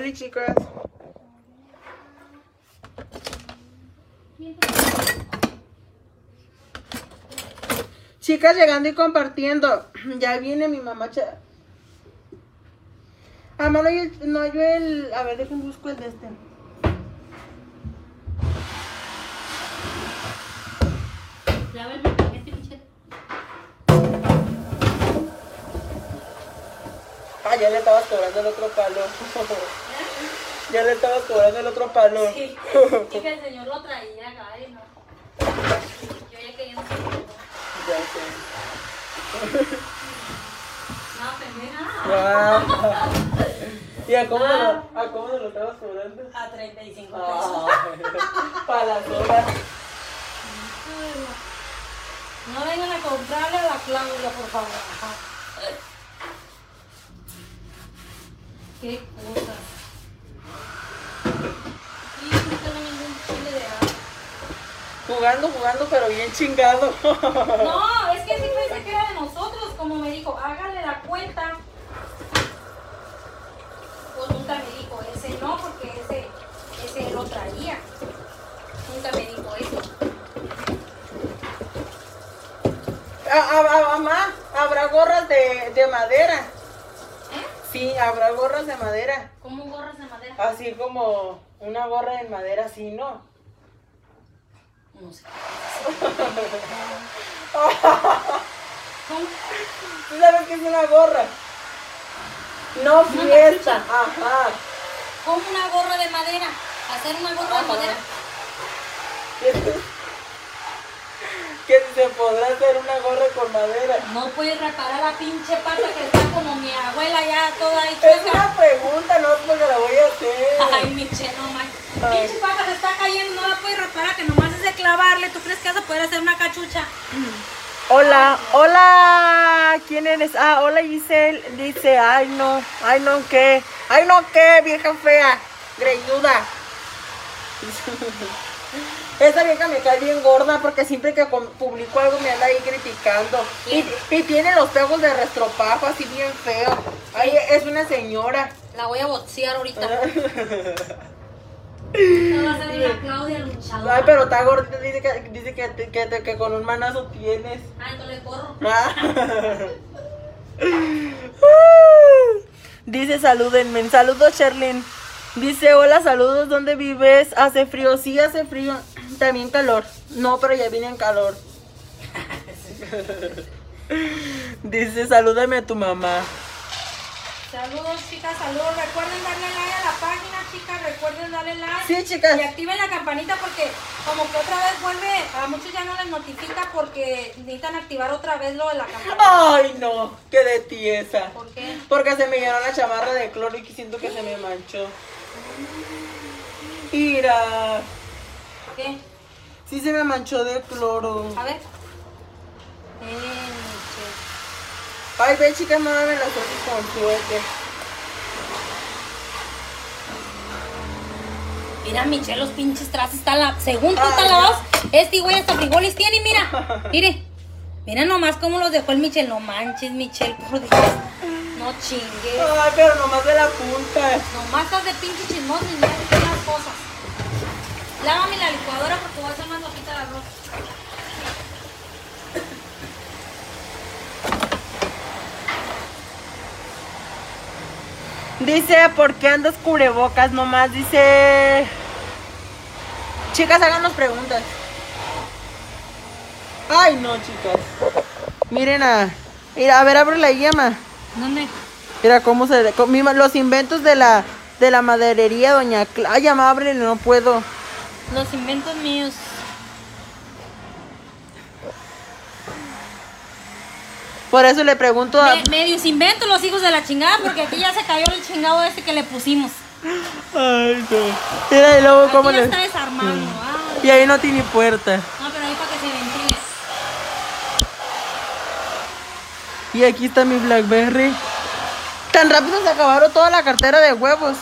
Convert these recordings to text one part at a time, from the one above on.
Hola chicas. Chicas llegando y compartiendo. Ya viene mi mamá. Amor, no, hay el- no yo el. A ver, déjenme busco el de este. Michelle. Ah, ya le estabas cobrando el otro palo. ya le estabas cobrando el otro palo. Sí. Chica, el señor lo traía acá, y no. Yo ya quería. Ya sé. No, pendeja. ¿Y a cómo, lo, a cómo lo estabas cobrando? A 35 pesos. Ah, para las horas. No vengan a comprarle a la Claudia, por favor. Qué cosas. Y no tengo ningún chile de agua. Jugando, jugando, pero bien chingado. No, es que sí pensé que era de nosotros, como me dijo, hágale la cuenta. Pues nunca me dijo ese no, porque ese, ese lo traía. Nunca me dijo eso. Ah, mamá, habrá gorras de, de madera. ¿Eh? Sí, habrá gorras de madera. Como gorras de madera. Así como una gorra de madera, así, ¿no? ¿Tú sabes qué es una gorra? No fiesta. Ajá. Como una gorra de madera. Hacer una gorra de madera. Que se podrá hacer una gorra con madera. No puedes reparar la pinche pata que está como mi abuela ya toda ahí Es una pregunta, no porque la voy a hacer. Ay, Michelle, no manches. Pinche pata se está cayendo, no la puedes reparar, que nomás es de clavarle. ¿Tú crees que vas a poder hacer una cachucha? Hola, hola, ¿quién eres? Ah, hola Giselle, dice, ay no, ay no qué, ay no qué, vieja fea, greñuda. Esa vieja me cae bien gorda porque siempre que publico algo me anda ahí criticando. Y, y tiene los pegos de restropajo así bien feo. Ay, es una señora. La voy a boxear ahorita. No va a ser la Claudia luchadora. Ay, pero está gordita, dice que, dice que, que, que- que con un manazo tienes. Ay, no le corro. Ah. Dice salúdenme. Saludos, Sherlyn. Dice hola, saludos. ¿Dónde vives? Hace frío. Sí, hace frío. También calor. No, pero ya viene en calor. Dice salúdame a tu mamá. Saludos, chicas, saludos. Recuerden darle like a la página, chicas. Recuerden darle like. Sí, chicas. Y activen la campanita porque como que otra vez vuelve, a muchos ya no les notifica porque necesitan activar otra vez lo de la campanita. Ay, no. Qué de tiesa. ¿Por qué? Porque se me llenó la chamarra de cloro y siento que se me manchó. Mira. ¿Qué? Sí se me manchó de cloro. A ver. Eh. Ay, ve, chicas, me las ojos con suerte. Mira, Michelle, los pinches trastes están la... Según tú Ay, están lavados, este güey hasta frijoles tiene, mira. Mire. Mira nomás cómo los dejó el Michelle. No manches, Michelle, por Dios. No chingues. Ay, pero nomás de la punta. Nomás estás de pinche chismoso y mira las cosas. Lávame la licuadora porque voy a hacer más loquita el arroz. Dice, ¿por qué andas cubrebocas nomás? Dice... Chicas, háganos preguntas. Ay, no, chicas. Miren a... Mira, a ver, abre la llama. ¿Dónde? Mira cómo se... los inventos de la... De la maderería, doña... Cla- Ay, ya, ábrele, no puedo. Los inventos míos. Por eso le pregunto a... Me- medios inventos los hijos de la chingada porque aquí ya se cayó el chingado este que le pusimos. Ay, no. Mira, y luego Aquí cómo ya le... está desarmando. Ay, Y ahí no tiene puerta. no, pero ahí para que se ventile. Y aquí está mi Blackberry. Tan rápido se acabaron toda la cartera de huevos.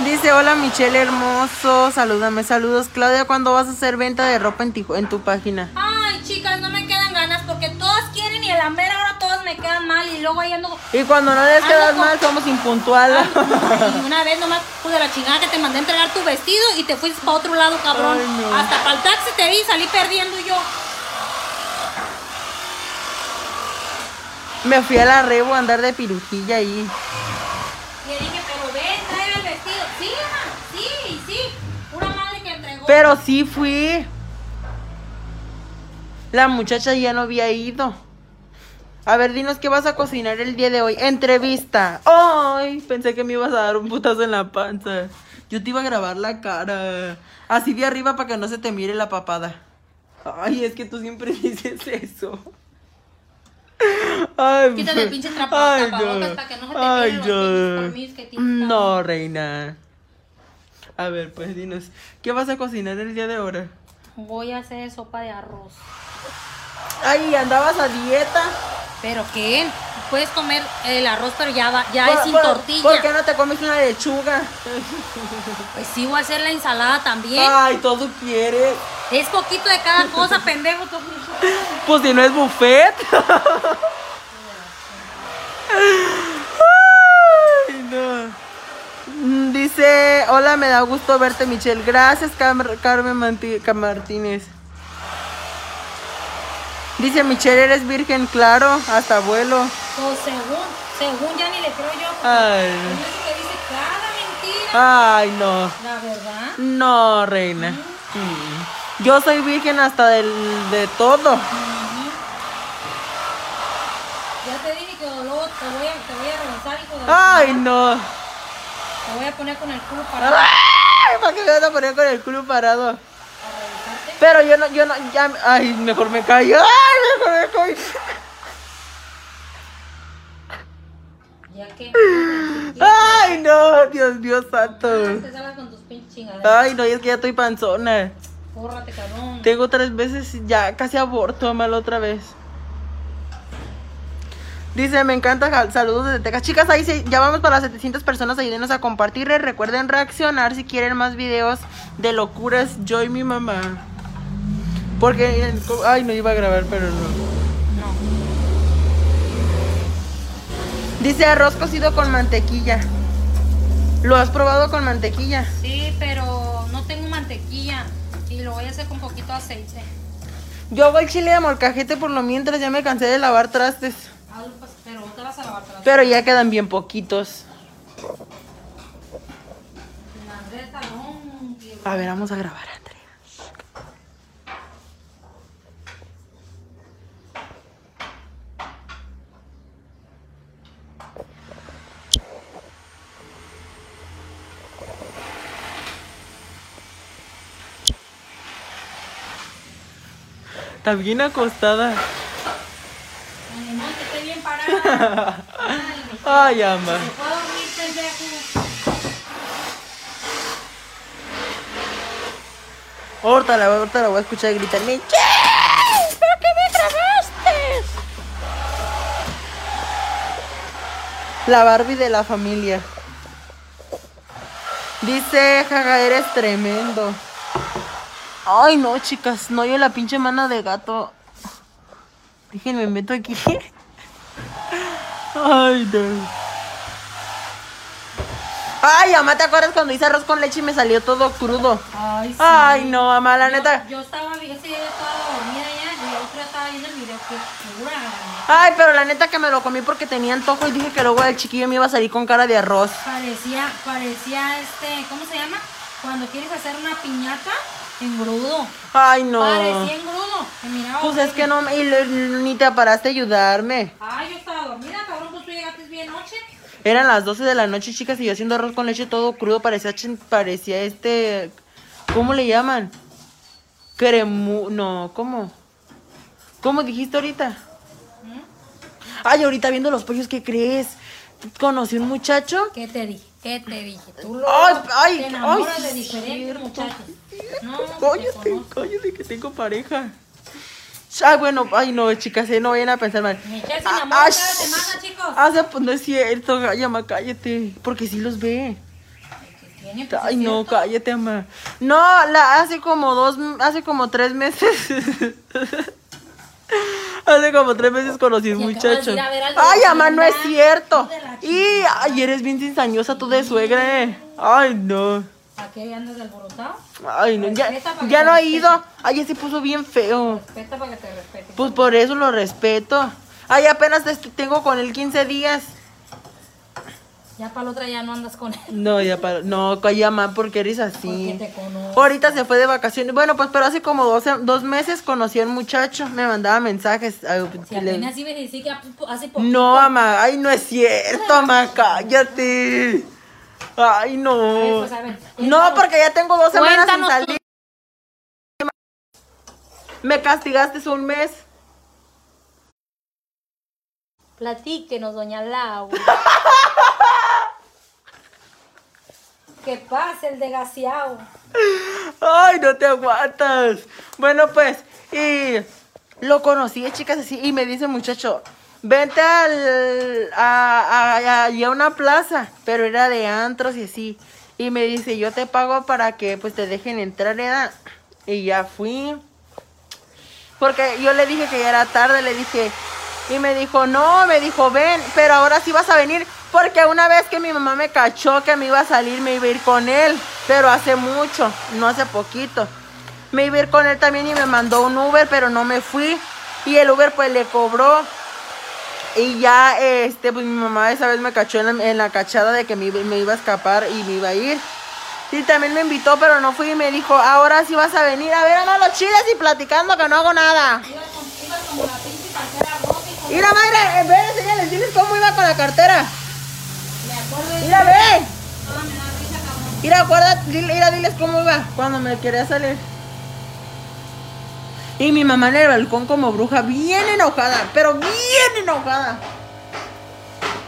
Dice, hola Michelle hermoso, salúdame, saludos. Claudia, ¿cuándo vas a hacer venta de ropa en, en tu página? Ay, chicas, no me quedan ganas porque todas quieren y a la mera hora todas me quedan mal y luego ahí ando. Y cuando no les quedas con- mal, somos impuntuales. Y una vez nomás, pues de la chingada que te mandé a entregar tu vestido y te fuiste para otro lado, cabrón. Ay, no. Hasta para el taxi te vi y salí perdiendo yo. Me fui a la rebo a andar de pirujilla ahí. Le dije, pero ven, trae el vestido. Sí, ma, sí, sí. Pura madre que entregó. Pero sí fui. La muchacha ya no había ido. A ver, dinos qué vas a cocinar el día de hoy. Entrevista. Ay, pensé que me ibas a dar un putazo en la panza. Yo te iba a grabar la cara. Así de arriba para que no se te mire la papada. Ay, es que tú siempre dices eso. Ay, Quítate el pinche trapo- ay, para que no se te Ay, los que tienes, No, reina. A ver, pues dinos, ¿qué vas a cocinar el día de ahora? Voy a hacer sopa de arroz. Ay, andabas a dieta. ¿Pero qué? Puedes comer el arroz, pero ya, va, ya Por- es sin por- tortilla. ¿Por qué no te comes una lechuga? Pues sí, voy a hacer la ensalada también. Ay, todo quieres. Es poquito de cada cosa, pendejo. Pues si no es buffet. Ay, no. Mm, Dice, hola, me da gusto verte, Michelle. Gracias, Cam- Carmen Manti- Martínez. Dice, Michelle, eres virgen, claro, hasta abuelo. Pues según, según ya ni le creo yo. Ay, que dice cada mentira. ay, no. La verdad. No, reina. Mm. Yo soy virgen hasta del, de todo. Ya te dije que luego te voy a, te voy a revisar, hijo de Ay, no. Te voy a poner con el culo para, Ay, ¿Para qué me vas a poner con el culo parado? Pero yo no, yo no, ya, ay, mejor me callo. Ay, mejor me callo. Ya que. Ay, no, Dios mío santo. Te salgas con tus pinches chingaderas. Ay, no, y es que ya estoy panzona. Córrate, cabrón. Tengo tres veces, ya casi aborto, mal otra vez. Dice, me encanta, saludos desde Texas. Chicas, ahí sí, ya vamos para las 700 personas, ayúdenos a compartir. Recuerden reaccionar si quieren más videos de locuras, yo y mi mamá. Porque, ay, no iba a grabar, pero no. No. Dice arroz cocido con mantequilla. ¿Lo has probado con mantequilla? Sí, pero no tengo mantequilla. Y lo voy a hacer con poquito aceite. Yo hago el chile de molcajete por lo mientras ya me cansé de lavar trastes. Hazlo, pues, pero te vas a lavar. Pero ya quedan bien poquitos. A ver, vamos a grabar, Andrea. Está bien acostada. Ay, no, que esté bien parada. Ay, ama. Ahorita la, ahorita la voy a escuchar gritar. ¡Michelle! ¿Pero qué me grabaste? La Barbie de la familia. Dice, jaja, eres tremendo. Ay, no, chicas. No, yo la pinche mano de gato. Déjenme meto aquí. Ay, no. Ay, mamá, ¿te acuerdas cuando hice arroz con leche y me salió todo crudo? Ay, sí. Ay, no, mamá, la Yo- neta. Yo, estaba, yo estaba dormida ya y el otro día estaba viendo el video que pura. Ay, pero la neta que me lo comí porque tenía antojo y dije que luego el chiquillo me iba a salir con cara de arroz. Parecía, parecía este, ¿cómo se llama? Cuando quieres hacer una piñata, engrudo. Ay, no. Parecía engrudo. Miraba Pues es que no, y ni te paraste a ayudarme. Ay, yo estaba dormida, cabrón, pues tú llegaste bien noche. Eran las 12 de la noche, chicas, y yo haciendo arroz con leche todo crudo, parecía, parecía este, ¿cómo le llaman? Cremu, no, ¿cómo? ¿Cómo dijiste ahorita? ¿Mm? Ay, ahorita viendo los pollos, ¿qué crees? Conocí un muchacho. ¿Qué te dije? ¿Qué te dije? Tú Ay, ay, te enamoras ay, de diferentes muchachos. No, Cállate, cállate que tengo pareja. Ay, bueno, ay no, chicas, eh, no vayan a pensar mal. Se Ah, enamora cada semana, chicos. Ah, pues no es cierto, ay, ama, cállate, porque sí los ve. ¿Qué tiene? Pues, Ay, no, cierto. cállate, ama. No, la, hace como dos, hace como tres meses. Hace como tres meses conocí a un muchacho. a Ay, mamá, no es cierto. Y ay, eres bien cizañosa tú de suegra. eh. Ay, no. ¿A qué andas alborotado? Ay, no. Ya, ya no ha ido. Ay, ya se puso bien feo. Respeta para que te respete. Pues por eso lo respeto. Ay, apenas tengo con él 15 días. Ya para la otra ya no andas con él. No, ya para. No, calla más porque eres así. Porque te conozco. Ahorita se fue de vacaciones. Bueno, pues pero hace como 12 dos meses conocí a un muchacho. Me mandaba mensajes. Si le- apenas iba a decir que hace poco. No, mamá. Ay, no es cierto, mamá. Cállate. Ay, no. pues, a ver, No, porque ya tengo dos semanas sin salir. Me castigaste un mes. Platíquenos, doña Laura. ¿Qué pasa el desgraciado? Ay, no te aguantas. Bueno, pues, y lo conocí, chicas, así, y me dice muchacho, vente al, a, a, a- una plaza, pero era de antros y así. Y me dice, yo te pago para que pues te dejen entrar, ¿verdad? Y ya fui. Porque yo le dije que ya era tarde, le dije. Y me dijo, no, me dijo, ven, pero ahora sí vas a venir. Porque una vez que mi mamá me cachó que me iba a salir, me iba a ir con él. Pero hace mucho, no hace poquito. Me iba a ir con él también y me mandó un Uber, pero no me fui. Y el Uber pues le cobró. Y ya, este, pues mi mamá esa vez me cachó en la, cachada de que me, me iba a escapar y me iba a ir. Y también me invitó, pero no fui y me dijo, ahora sí vas a venir a ver a los chiles y platicando que no hago nada. Iba la pinche cartera madre, en vez de enseñarles, cómo iba con la cartera. Mira, ve. Mira, acuérdate, mira, diles cómo iba cuando me quería salir. Y mi mamá en el balcón como bruja, bien enojada, pero bien enojada.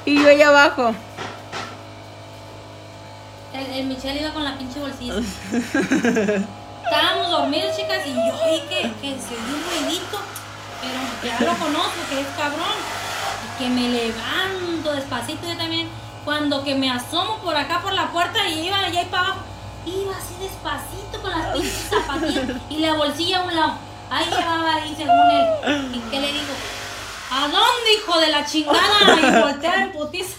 Y yo allá abajo. El, el Michelle iba con la pinche bolsilla. Estábamos dormidos, chicas, y yo que, que se oyó un ruidito. Pero ya lo conozco, que es cabrón. Y que me levanto despacito yo también. Cuando que me asomo por acá por la puerta y iba allá y para abajo. Iba así despacito con las pinches zapatillas y la bolsilla a un lado. Ahí llevaba ahí según él. ¿Y qué le digo? ¿A dónde, hijo de la chingada? Y voltea en putiza.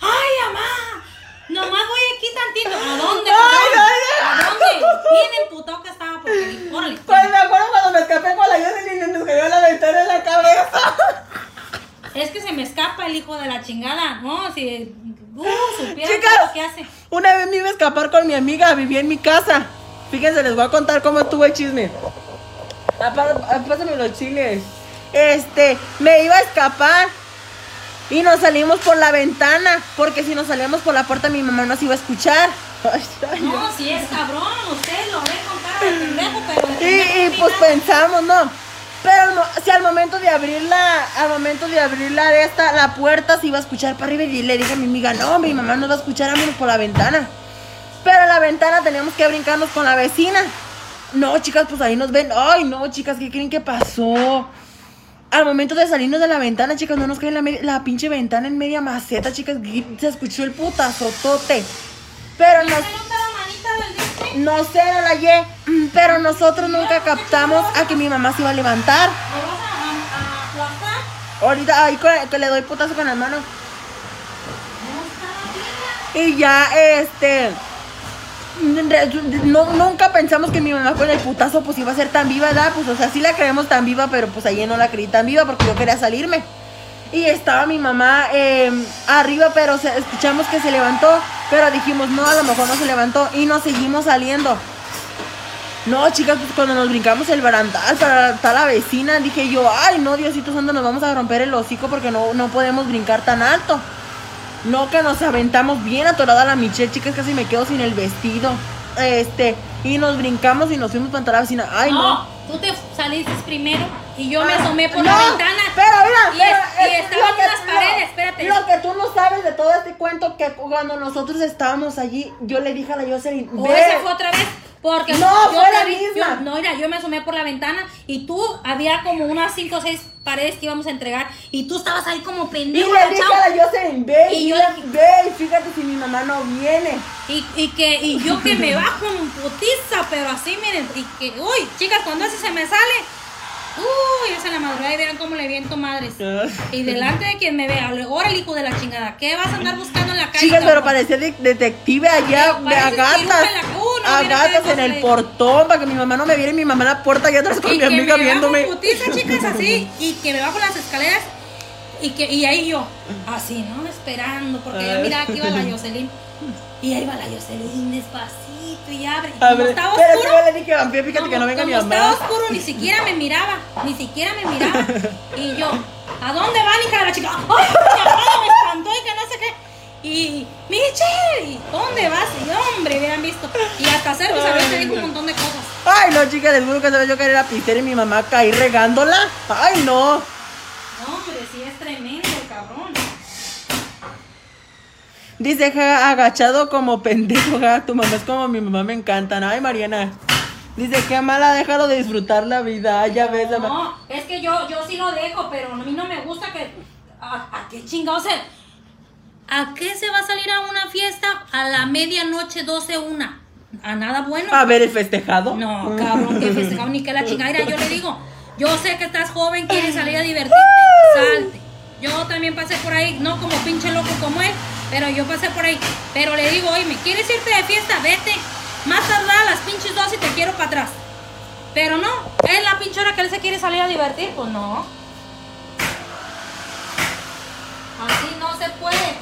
¡Ay, mamá! Nomás voy aquí tantito. ¿A dónde? Ay, cabrón? ay, ¿A dónde? Bien emputado que estaba dijo, órale. Pues me acuerdo cuando me escapé con la Jocelyn y nos cayó la ventana en la cabeza. Es que se me escapa el hijo de la chingada. No, si uh, supiera Chicas. que hace. Una vez me iba a escapar con mi amiga, vivía en mi casa. Fíjense, les voy a contar cómo estuvo el chisme. Pásame los chiles. Este, me iba a escapar. Y nos salimos por la ventana. Porque si nos salíamos por la puerta, mi mamá nos iba a escuchar. No, si es cabrón, ustedes lo ven con cara de pendejo, pero de Y, pendejo y ni pues pensamos, ¿no? Pero si al momento de abrirla, al momento de abrirla de esta, la puerta se iba a escuchar para arriba y le dije a mi amiga, no, mi mamá nos va a escuchar, vámonos por la ventana. Pero la ventana teníamos que brincarnos con la vecina. No, chicas, pues ahí nos ven. Ay, no, chicas, ¿qué creen que pasó? Al momento de salirnos de la ventana, chicas, no nos cae la, la pinche ventana en media maceta, chicas. Se escuchó el putazotote. Pero ¿Ya nos no sé, la hallé, mm, pero nosotros nunca captamos a que mi mamá se iba a levantar. Ahorita, ahí que le doy putazo con la mano. No está bien. Y ya, este. No, nunca pensamos que mi mamá con el putazo pues iba a ser tan viva, ¿verdad? Pues, o sea, sí la creemos tan viva, pero pues ayer no la creí tan viva porque yo quería salirme. Y estaba mi mamá eh, arriba, pero se- escuchamos que se levantó, pero dijimos, no, a lo mejor no se levantó y nos seguimos saliendo. No, chicas, pues cuando nos brincamos el barandal para estar la vecina, dije yo, ay, no, Diosito Santo, nos vamos a romper el hocico porque no, no podemos brincar tan alto. No, que nos aventamos bien atorada la Michelle, chicas, casi me quedo sin el vestido. Este, y nos brincamos y nos fuimos para la vecina. Ay, no. tú te saliste primero y yo me asomé por no, la ventana. Pero mira, y, es- y es- estaban unas paredes, espérate. Lo que tú no sabes de todo este cuento, que cuando nosotros estábamos allí, yo le dije a la Jocelyn, O ve. esa fue otra vez. Porque No, yo fue la vi- misma. yo- no, mira, yo me asomé por la ventana y tú había como unas 5 o 6 paredes que íbamos a entregar y tú estabas ahí como Y pendejo. le dije a la Jocelyn, ve, Y y yo- ve, y fíjate si mi mamá no viene. Y, y que y yo que me bajo en putiza, pero así miren, y que, uy, chicas, cuando ese se me sale, Uy, esa la madrugada y verán cómo le viento madres. Y delante de quien me vea, ahora el hijo de la chingada, ¿qué vas a andar buscando en la calle? Chicas, pero parecía de- detective allá, de a parece que gatas. irrumpe la- no, a mira, gatas qué en el portón para que mi mamá no me viera y mi mamá en la puerta allá atrás con y mi amiga me viéndome. bajo putiza, chicas, así, y que me bajo las escaleras y que y ahí yo, así, ¿no? Esperando, porque yo Ay. miraba que iba la Jocelyn. Y ahí va la Jocelyn despacito y abre. Y A como estaba oscuro, espera, le dije, vampiro, fíjate que como- no venga mi como estaba oscuro, ni siquiera me miraba, ni siquiera me miraba. Y yo, ¿a dónde van, hija de la chica? ¡Ay, mi mamá me espantó y que no sé qué! Y, Michelle, ¿y ¿dónde vas? Y hombre, hubieran visto. Y hasta Sergio Isabel te dijo un montón de cosas. Ay, no, chicas, les juro que sabes yo que era pistera y mi mamá caí regándola. Ay, no. No, hombre, sí es tremendo el cabrón. Dice, ja, agachado como pendejo, ja, tu mamá es como mi mamá, me encantan. Ay, Mariana. Dice, qué mala, déjalo de disfrutar la vida. Ay, ya ves. No, es que yo, yo sí lo dejo, pero a mí no me gusta que. ¿A, a qué chingados se.? ¿A qué se va a salir a una fiesta a la medianoche 12 una? ¿A nada bueno? A ver el festejado. No, cabrón, que festejado ni que la chingadera. Yo le digo, yo sé que estás joven, quieres salir a divertirte, salte. Yo también pasé por ahí, no como pinche loco como él, pero yo pasé por ahí. Pero le digo, oye, ¿me quieres irte de fiesta? Vete. Más tardar a las pinches dos y te quiero para atrás. Pero no, es la pinche hora que él se quiere salir a divertir, pues no. Así no se puede.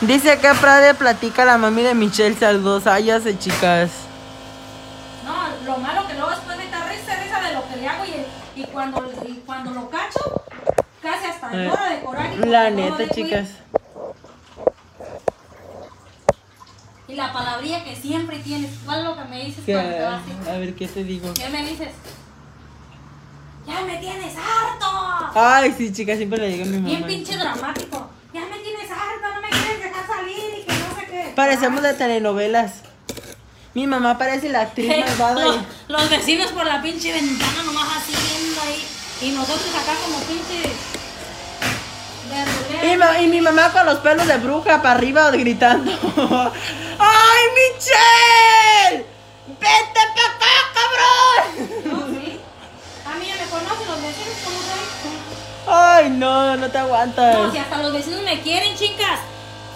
Dice que Prade platica la mami de Michelle Saludos. Ya sé, chicas. No, lo malo que luego después me está risa, risa de lo que le hago y, y cuando, y cuando lo cacho, casi hasta Eh, llora de coraje. La neta, chicas. Y la palabrilla que siempre tienes, ¿cuál es lo que me dices cuando te vas? a ver, ¿qué te digo? ¿Qué me dices? Ya me tienes harto. Ay, sí, chicas, siempre le digo a mi Bien mamá. pinche dramático. Ya me tienes harto, no me quieres dejar salir y que no sé qué. Parecemos de telenovelas. Mi mamá parece la actriz malvada. los, los vecinos por la pinche ventana nomás así ahí. Y nosotros acá como pinche. Y, ma- y mi mamá con los pelos de bruja para arriba gritando. ¡Ay, Michelle! ¡Vete para acá, cabrón! No, sí. A mí ya me conocen los vecinos, ¿cómo soy? Ay, no, no te aguantas. No, si hasta los vecinos me quieren, chicas.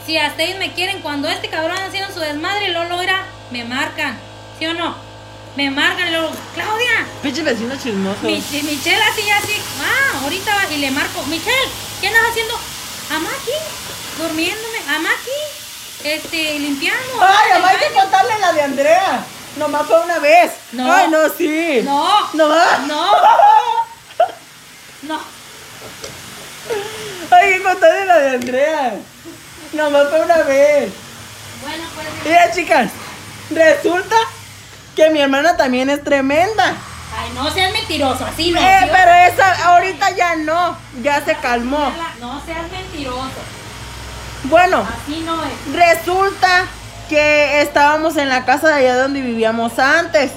Si hasta ellos me quieren, cuando este cabrón haciendo su desmadre, Lolo era, me marcan. ¿Sí o no? Me marcan, y luego, Claudia, Pinche vecino chismoso. Mi- Michelle así, así. Ah, ahorita va y le marco. Michelle, ¿qué andas haciendo? Ama aquí, durmiéndome. Ama aquí, este, limpiando. Ay, mamá, hay que contarle la de Andrea. Nomás fue una vez. No. Ay, no, sí. No, No. no, no. Hay que contarle la de Andrea. Nomás fue una vez. Bueno, pues. Mira, chicas, resulta que mi hermana también es tremenda. Ay, no seas mentiroso, así no. Eh, ¿sí o pero esa ahorita ya no, ya se calmó. No seas mentiroso, Bueno, así no es. resulta que estábamos en la casa de allá donde vivíamos antes.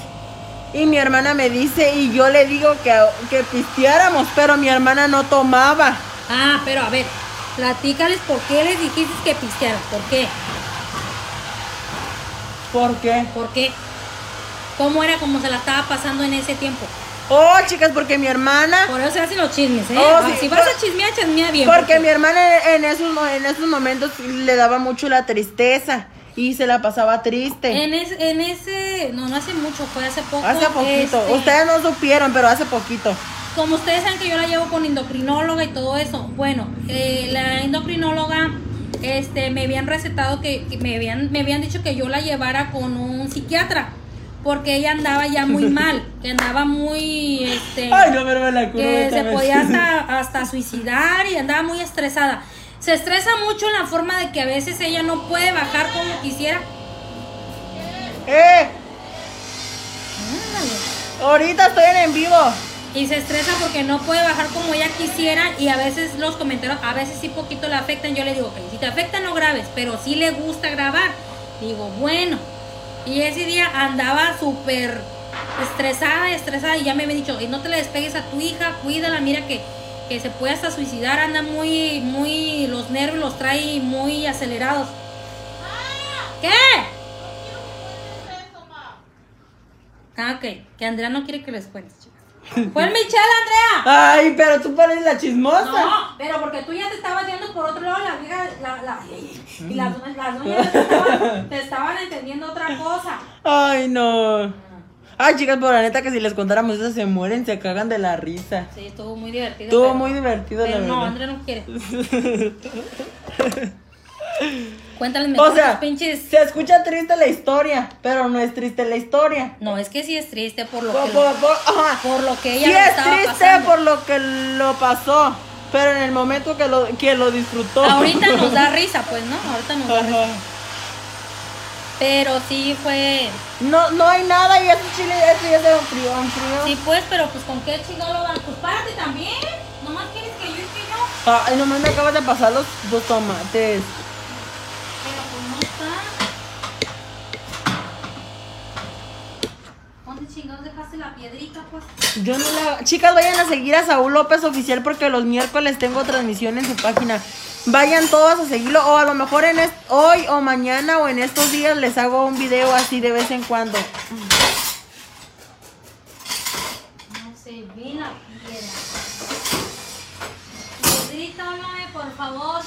Y mi hermana me dice, y yo le digo que, que pisteáramos, pero mi hermana no tomaba. Ah, pero a ver, platícales por qué les dijiste que pistearan. ¿Por qué? ¿Por qué? ¿Por qué? ¿Cómo era como se la estaba pasando en ese tiempo? Oh, chicas, porque mi hermana Por eso se hacen los chismes, ¿eh? Oh, Ah, sí, si vas por- a chismear, chismea bien. Porque mi hermana en esos, en esos momentos le daba mucho la tristeza y se la pasaba triste. En, es- en ese, no, no hace mucho, fue hace poco. Hace poquito. este, Ustedes no supieron, pero hace poquito. Como ustedes saben que yo la llevo con endocrinóloga y todo eso. Bueno, eh, la endocrinóloga este, me habían recetado que, que me, habían, me habían dicho que yo la llevara con un psiquiatra. Porque ella andaba ya muy mal, que andaba muy, este, Ay, no, me la que se podía hasta, hasta suicidar y andaba muy estresada. Se estresa mucho en la forma de que a veces ella no puede bajar como quisiera. ¡Eh! Ándale. Ahorita estoy en en vivo. Y se estresa porque no puede bajar como ella quisiera y a veces los comentarios, a veces sí poquito le afectan. Yo le digo, "Ok, si te afectan no grabes, pero sí le gusta grabar. Digo, bueno. Y ese día andaba súper estresada, estresada y ya me había dicho, "Y no te le despegues a tu hija, cuídala, mira que, que se puede hasta suicidar, anda muy, muy, los nervios los trae muy acelerados. ¿Qué? Ah, ok. Que Andrea no quiere que les cuentes. Fue el Michelle, Andrea. Ay, pero tú pareces la chismosa. No, pero porque tú ya te estabas yendo por otro lado, la vieja, la, la, y las, las doñas te estaban, te estaban entendiendo otra cosa. Ay, no. Ay, chicas, por la neta que si les contáramos eso se mueren, se cagan de la risa. Sí, estuvo muy divertido. Estuvo pero- muy divertido, Pero la no. Andrea no quiere. Cuéntales mejor O sea, pinches. se escucha triste la historia, pero no es triste la historia. No, es que sí es triste por lo Por, que, por- por- ajá. por lo que ella Sí le es triste pasando. por lo que lo pasó, pero en el momento que lo, que lo disfrutó. Ahorita nos da risa, pues, ¿no? Ahorita nos da risa. Pero sí fue. No, no hay nada y ese chile ese ya se enfrió, enfrió. Sí, pues, pero pues con qué chingado lo van. Pues párate también. Nomás quieres que yo y que yo. Ay, nomás me acabas de pasar los, los tomates. Pero pues no está. ¿Dónde chingados dejaste la piedrita, pues? Yo no la... Chicas, vayan a seguir a Saúl López Oficial porque los miércoles tengo transmisión en su página. Vayan todos a seguirlo o a lo mejor en est- hoy o mañana o en estos días les hago un video así de vez en cuando. No se ve la piedra. Piedrita, háblame, por favor.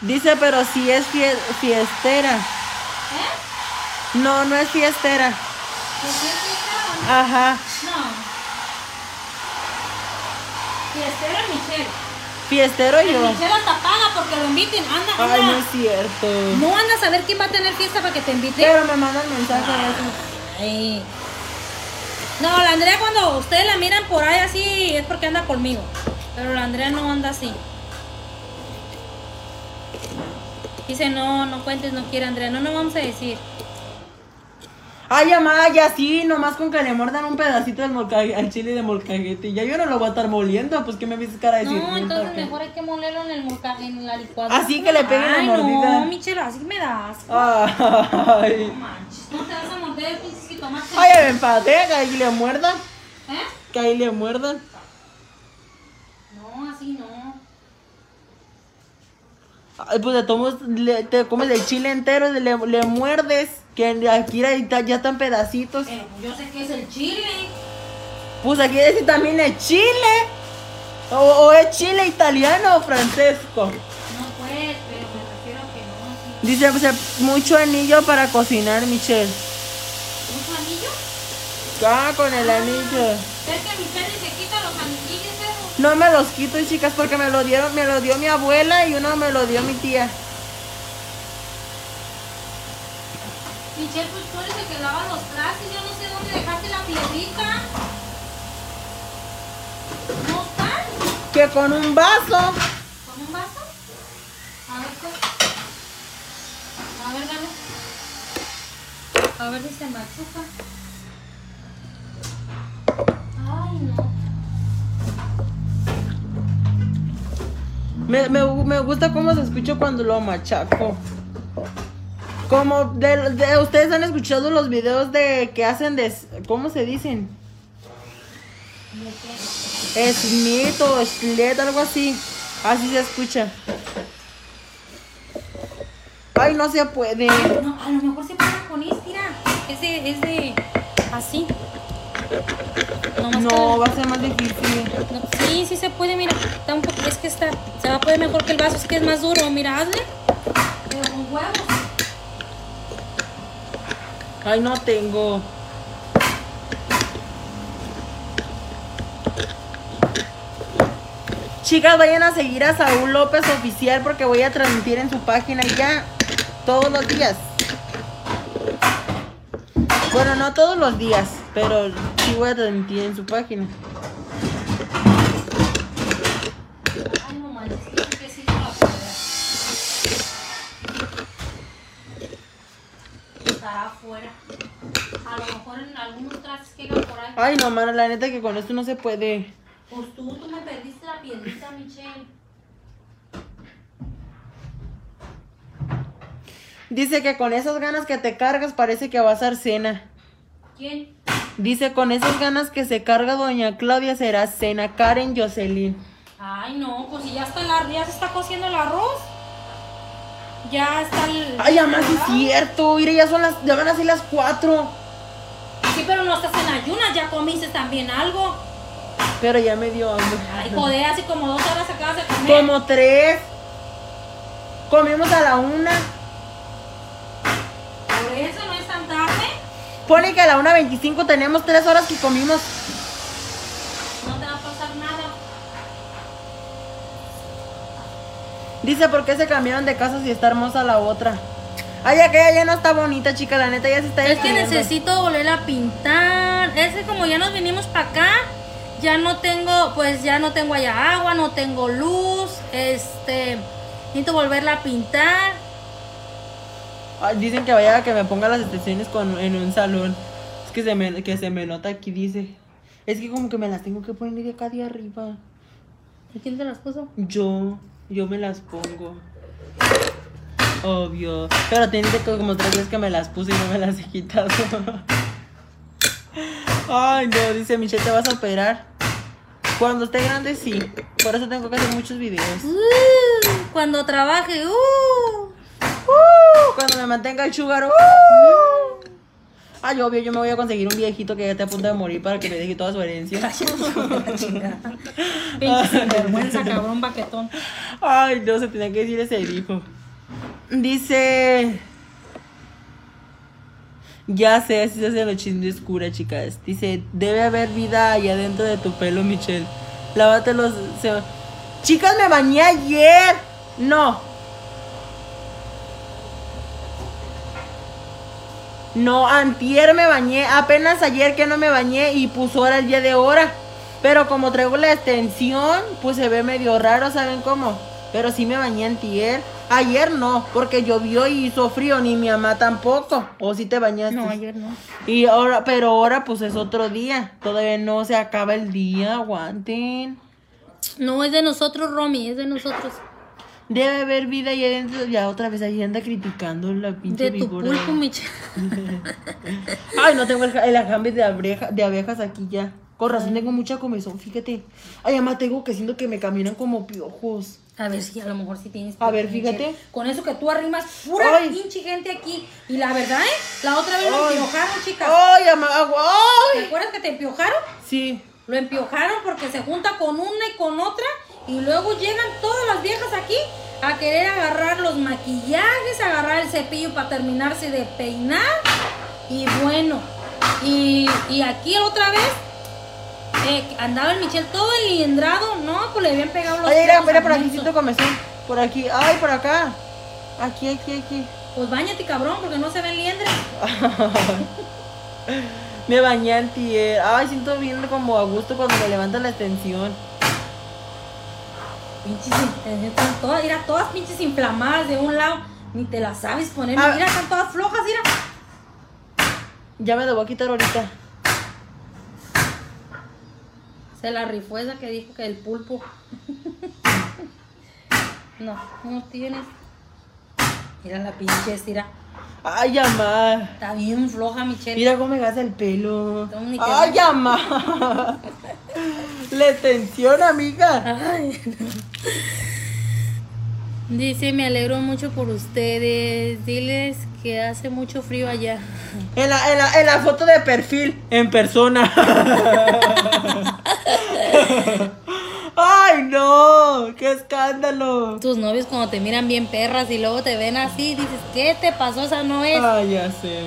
Dice, pero si es fie- fiestera. ¿Eh? No, no es fiestera. ¿Que sí es Ajá. no? No. Fiestera Michelle. Fiestero El yo. Michelle hasta paga porque lo inviten. Anda, anda. Ay, no es cierto. No anda a saber quién va a tener fiesta para que te invite. Pero me mandan mensaje eso. Ay. No, la Andrea cuando ustedes la miran por ahí así es porque anda conmigo. Pero la Andrea no anda así. Dice, no, no cuentes, no quiere Andrea. No, no vamos a decir. Ay, Amaya, sí, nomás con que le muerdan un pedacito del molcaje- al chile de molcajete. Ya yo no lo voy a estar moliendo, pues que me viste cara de No, entonces mejor hay que molerlo en, el molca- en la licuadora. Así que le peguen la Ay, mordida. No, Michelle, así me das. Ay. No manches, no te vas a morder el pinche jitomate. Ay, me que ahí le muerdan. ¿Eh? Que ahí le muerdan. No, así no. Ay, pues te tomas, le- te comes el chile entero, le, le muerdes. Que aquí ya está- ya están pedacitos. Pero yo sé que es el chile. Pues aquí dice también es chile. O, o es chile italiano o francesco. No pues, pero me refiero a que no. sí. Dice pues, mucho anillo para cocinar, Michelle. ¿Mucho anillo? Ah, con el anillo. Es que Michelle se quita los anillos. No me los quito, chicas, porque me lo dieron, me lo dio mi abuela y uno me lo dio mi tía. Michelle, pues tú eres el que lava los trastes. Yo no sé dónde dejaste la piedrita. ¿No están? Que con un vaso. ¿Con un vaso? A ver, pues. A ver, dale. A ver si se machuca. Ay, no. Me, me, gusta cómo se escucha cuando lo machaco. Como de, de- ustedes han escuchado los videos de que hacen de ¿cómo se dicen? Smith o algo así. Así se escucha. Ay, no se puede. No, a lo mejor se pone con mira. Es de, es de así. No, va a ser más difícil. no, sí, sí se puede, mira. Está un poco, es que está, se va a poder mejor que el vaso, es que es más duro, mira, hazle. Pero con huevos. Ay, no tengo. Chicas, vayan a seguir a Saúl López Oficial porque voy a transmitir en su página ya todos los días. Bueno, no todos los días, pero a transmitir en su página. Ay, no, mano, la neta que con esto no se puede. Pues tú, tú me perdiste la piedrita, Michelle. Dice que con esas ganas que te cargas parece que va a ser cena. ¿Quién? Dice, con esas ganas que se carga doña Claudia será cena. Karen Jocelyn. Ay, no, pues si ya está el ya se está cociendo el arroz. Ya está el. Ay, además es cierto. Mire, ya son las, ya van a ser las cuatro. Sí, pero no estás en ayunas, ya comiste también algo. Pero ya me dio hambre. Ay, joder, así como dos horas acabas de comer. Como tres. Comimos a la una. Por eso no es tan tarde. Pone que a la una veinticinco tenemos tres horas que comimos. No te va a pasar nada. Dice, ¿por qué se cambiaron de casa si está hermosa la otra? Ay, aquella ya no está bonita, chica, la neta ya se está Es que necesito volver a pintar. Es que como ya nos vinimos para acá, ya no tengo, pues ya no tengo allá agua, no tengo luz. Este, necesito volverla a pintar. Dicen que vaya a que me ponga las extensiones con, en un salón. Es que se, me, que se me nota aquí, dice. Es que como que me las tengo que poner de acá de arriba. ¿Y quién te las puso? Yo, yo me las pongo. Obvio. Pero tiene que como tres veces que me las puse y no me las he quitado. Ay, no, dice Michelle, ¿te vas a operar? Cuando esté grande, sí. Por eso tengo que hacer muchos videos. Uh, cuando trabaje, uh. Cuando me mantenga el sugar. Uh. Ay, obvio, yo me voy a conseguir un viejito que ya esté a punto de morir para que me deje toda su herencia. Pinche sinvergüenza, cabrón, baquetón. Ay, no, se tenía que decir ese dijo. Dice. Ya sé, así se hacen los chismes oscura, chicas. Dice, debe haber vida allá dentro de tu pelo, Michelle. Lávate los. se- Chicas, me bañé ayer. No. No, antier me bañé. Apenas ayer que no me bañé y puso hora el día de hora. Pero como traigo la extensión, pues se ve medio raro, ¿saben cómo? Pero sí me bañé antier. Ayer no, porque llovió y hizo frío, ni mi mamá tampoco. ¿O sí te bañaste? No, ayer no. Y ahora, pero ahora pues es otro día. Todavía no se acaba el día, aguanten. No, es de nosotros, Romy, es de nosotros. Debe haber vida ahí adentro. Ya otra vez ahí anda criticando la pinche De tu pulpo, Michelle. Ay, no tengo el, el ajambe de, abreja- de abejas aquí ya. Con razón tengo mucha comezón, fíjate. Ay, además tengo que siento que me caminan como piojos. A ver si a lo mejor sí tienes. A ver, fíjate. Con eso que tú arrimas pura Ay. pinche gente aquí. Y la verdad, ¿eh? La otra vez lo Ay. empiojaron, chicas. Ay, ama, agua, ¿Te ay. acuerdas que te empiojaron? Sí. Lo empiojaron porque se junta con una y con otra. Y luego llegan todas las viejas aquí a querer agarrar los maquillajes, agarrar el cepillo para terminarse de peinar. Y bueno, y, y aquí otra vez eh, andaba el Michelle todo enliendrado. No, pues le habían pegado los Ay, mira, mira, por aquí siento comezón. Por aquí, ay, por acá. Aquí, aquí, aquí. Pues bañate, cabrón, porque no se ven liendres. Me bañé antier. Ay, siento bien como a gusto cuando me levanta la extensión. Pinches, in- están todas, mira, todas pinches inflamadas de un lado. Ni te las sabes poner. Ah. Mira, están todas flojas, mira. Ya me lo voy a quitar ahorita. Se la rifó esa que dijo que el pulpo. no, no tienes. Mira la pinche estira. Ay, amá. Está bien floja, Michelle. Mira cómo me gasta el pelo. Ay, amá. La extensión, amiga. Ay. Dice, me alegro mucho por ustedes. Diles que hace mucho frío allá. En la, en la, en la foto de perfil, en persona. Ay, no. Qué escándalo. Tus novios cuando te miran bien perras y luego te ven así, dices, ¿qué te pasó? Esa no es. Ay, ya sé.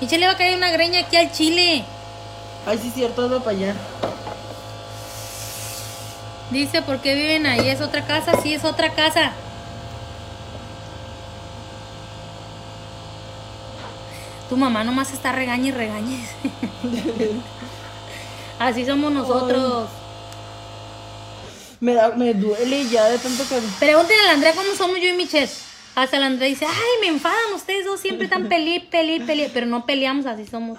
Michelle le va a caer una greña aquí al chile. Ay, sí, cierto, ando para allá. Dice, ¿por qué viven ahí? ¿Es otra casa? Sí, es otra casa. Tu mamá nomás está regaña y regañe. Así somos nosotros. Me, da, me duele ya de tanto que. Pregúntenle a la Andrea cómo somos yo y Michelle. Hasta la Andrea dice, ay, me enfadan ustedes dos, siempre están peleé, peleé, peleé. Pero no peleamos, así somos.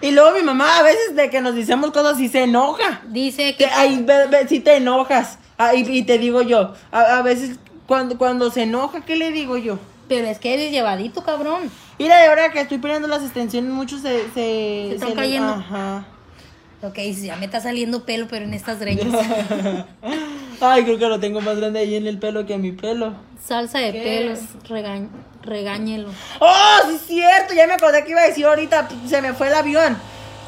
Y luego mi mamá a veces de que nos decimos cosas y se enoja. Dice Que ahí si te enojas. Ah, y, te digo yo, a, a veces cuando, cuando se enoja, ¿qué le digo yo? Pero es que eres llevadito, cabrón. Mira, de ahora que estoy poniendo las extensiones, muchos se... Se, Se están le- cayendo. Ajá. Lo que dices, ya me está saliendo pelo, pero en estas greñas. Ay, creo que lo tengo más grande ahí en el pelo que en mi pelo. Salsa de ¿Qué? pelos, regañ- Regáñelo. ¡Oh, sí es cierto! Ya me acordé que iba a decir ahorita, se me fue el avión.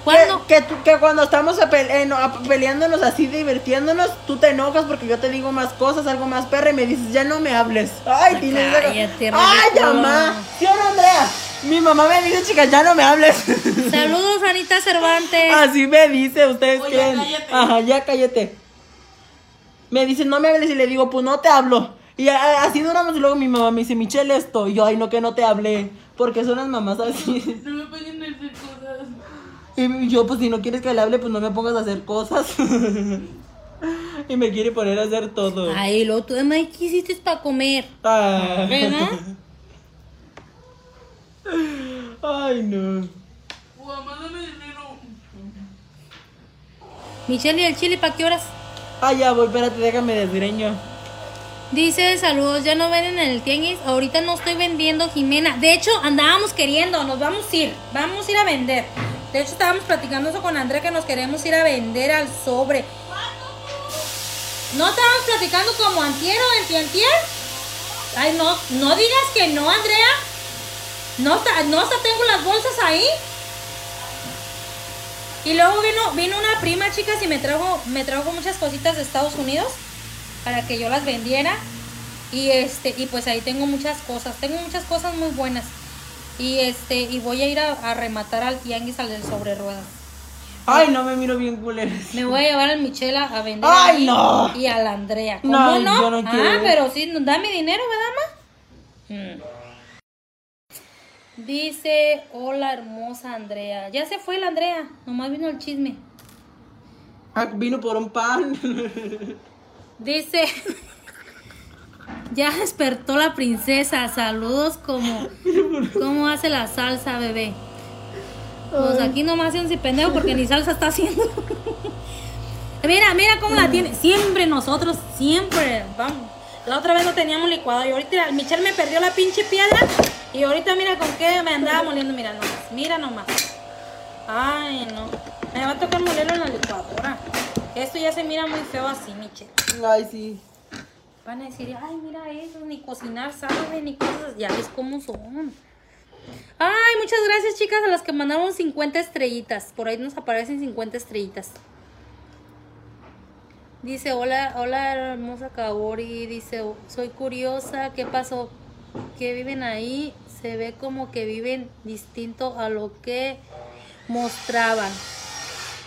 ¿Cuándo? Que, que, tú- que cuando estamos a pele- en- a- peleándonos así, divirtiéndonos, tú te enojas porque yo te digo más cosas, algo más perra, y me dices, ya no me hables. ¡Ay, tienes... Cállate, ¡Ay, mamá! ¿Sí o no, Andrea? Mi mamá me dice, chicas, ya no me hables. Saludos, Anita Cervantes. Así me dice, ¿ustedes Oye, cállate. Ajá, ya cállate. Me dice, no me hables y le digo, pues no te hablo. Y a- así duramos y luego mi mamá me dice, Michelle, esto. Y yo, ay, no, que no te hablé. Porque son las mamás así. No me pueden decir cosas. Y yo, pues si no quieres que le hable, pues no me pongas a hacer cosas. y me quiere poner a hacer todo. Ay, lo tú, Emma, ¿qué hiciste para comer? Ah. ¿Verdad? Ay, no. Dinero. Michelle y el chile, ¿para qué horas? Ay, ya voy, espérate, déjame desgreño. Dice, saludos, ya no venden en el tianguis. Ahorita no estoy vendiendo, Jimena. De hecho, andábamos queriendo, nos vamos a ir. Vamos a ir a vender. De hecho, estábamos platicando eso con Andrea que nos queremos ir a vender al sobre. ¿No estábamos platicando como antier? Ay, no, no digas que no, Andrea. No, no, hasta tengo las bolsas ahí. Y luego vino, vino una prima, chicas, y me trajo, me trajo muchas cositas de Estados Unidos para que yo las vendiera. Y este, y pues ahí tengo muchas cosas, tengo muchas cosas muy buenas. Y este, y voy a ir a, a rematar al tianguis al del sobre ruedas. Ay, no me miro bien culeres. Me voy a llevar al Michela a vender ¡Ay, ahí no! y a la Andrea. ¿Cómo No, no? yo no ah, quiero. pero sí, dame dinero, ¿verdad, ma? Mm. Dice, hola hermosa Andrea. Ya se fue la Andrea, nomás vino el chisme. Ah, vino por un pan. Dice, ya despertó la princesa. Saludos como, ¿cómo hace la salsa, bebé? Pues aquí nomás un pendejo porque ni salsa está haciendo. mira, mira cómo la tiene. Siempre nosotros, siempre. Vamos. La otra vez no teníamos licuado y ahorita Michelle me perdió la pinche piedra y ahorita mira con qué me andaba moliendo. Mira nomás, mira nomás. Ay, no. Me va a tocar molerlo en la licuadora. Esto ya se mira muy feo así, Michelle. Ay, sí. Van a decir, ay, mira eso, ni cocinar sabe, ni cosas. Ya ves cómo son. Ay, muchas gracias, chicas, a las que mandaron 50 estrellitas. Por ahí nos aparecen 50 estrellitas. Dice, hola, hola, hermosa Kaori. Dice, soy curiosa, ¿qué pasó? ¿Qué viven ahí? Se ve como que viven distinto a lo que mostraban.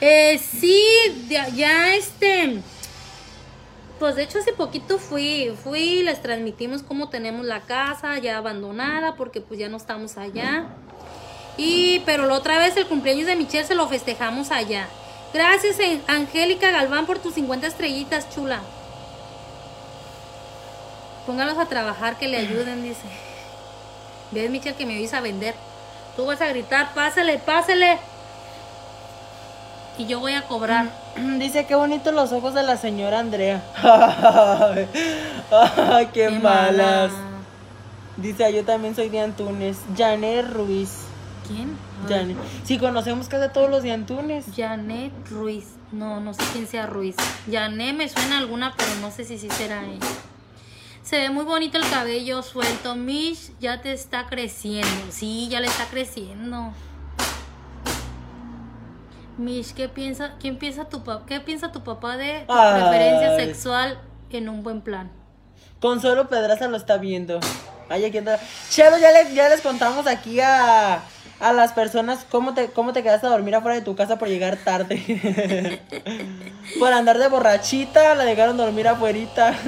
Eh, sí, ya, este... Pues de hecho hace poquito fui, fui les transmitimos cómo tenemos la casa ya abandonada porque pues ya no estamos allá. Y pero la otra vez el cumpleaños de Michelle se lo festejamos allá. Gracias Angélica Galván por tus 50 estrellitas, chula. Póngalos a trabajar que le ayuden, dice. Ves Michelle que me vais a vender. Tú vas a gritar, pásale, pásale. Y yo voy a cobrar. Dice qué bonitos los ojos de la señora Andrea. Ay, qué, malas. Dice, yo también soy de Antunes. Janet Ruiz. ¿Quién? Janet. Sí, conocemos casi a todos los de Antunes. Janet Ruiz. No, no sé quién sea Ruiz. Janet me suena alguna, pero no sé si sí será ella. Se ve muy bonito el cabello suelto. Mish ya te está creciendo. Sí, ya le está creciendo. Mish, ¿qué piensa, quién piensa tu papá? ¿Qué piensa tu papá de tu Ay. preferencia sexual en un buen plan? Consuelo Pedraza lo está viendo. Ay, aquí anda. Chelo, ya, le- ya les contamos aquí a, a las personas cómo te, cómo te quedaste a dormir afuera de tu casa por llegar tarde. por andar de borrachita, la dejaron dormir afuerita.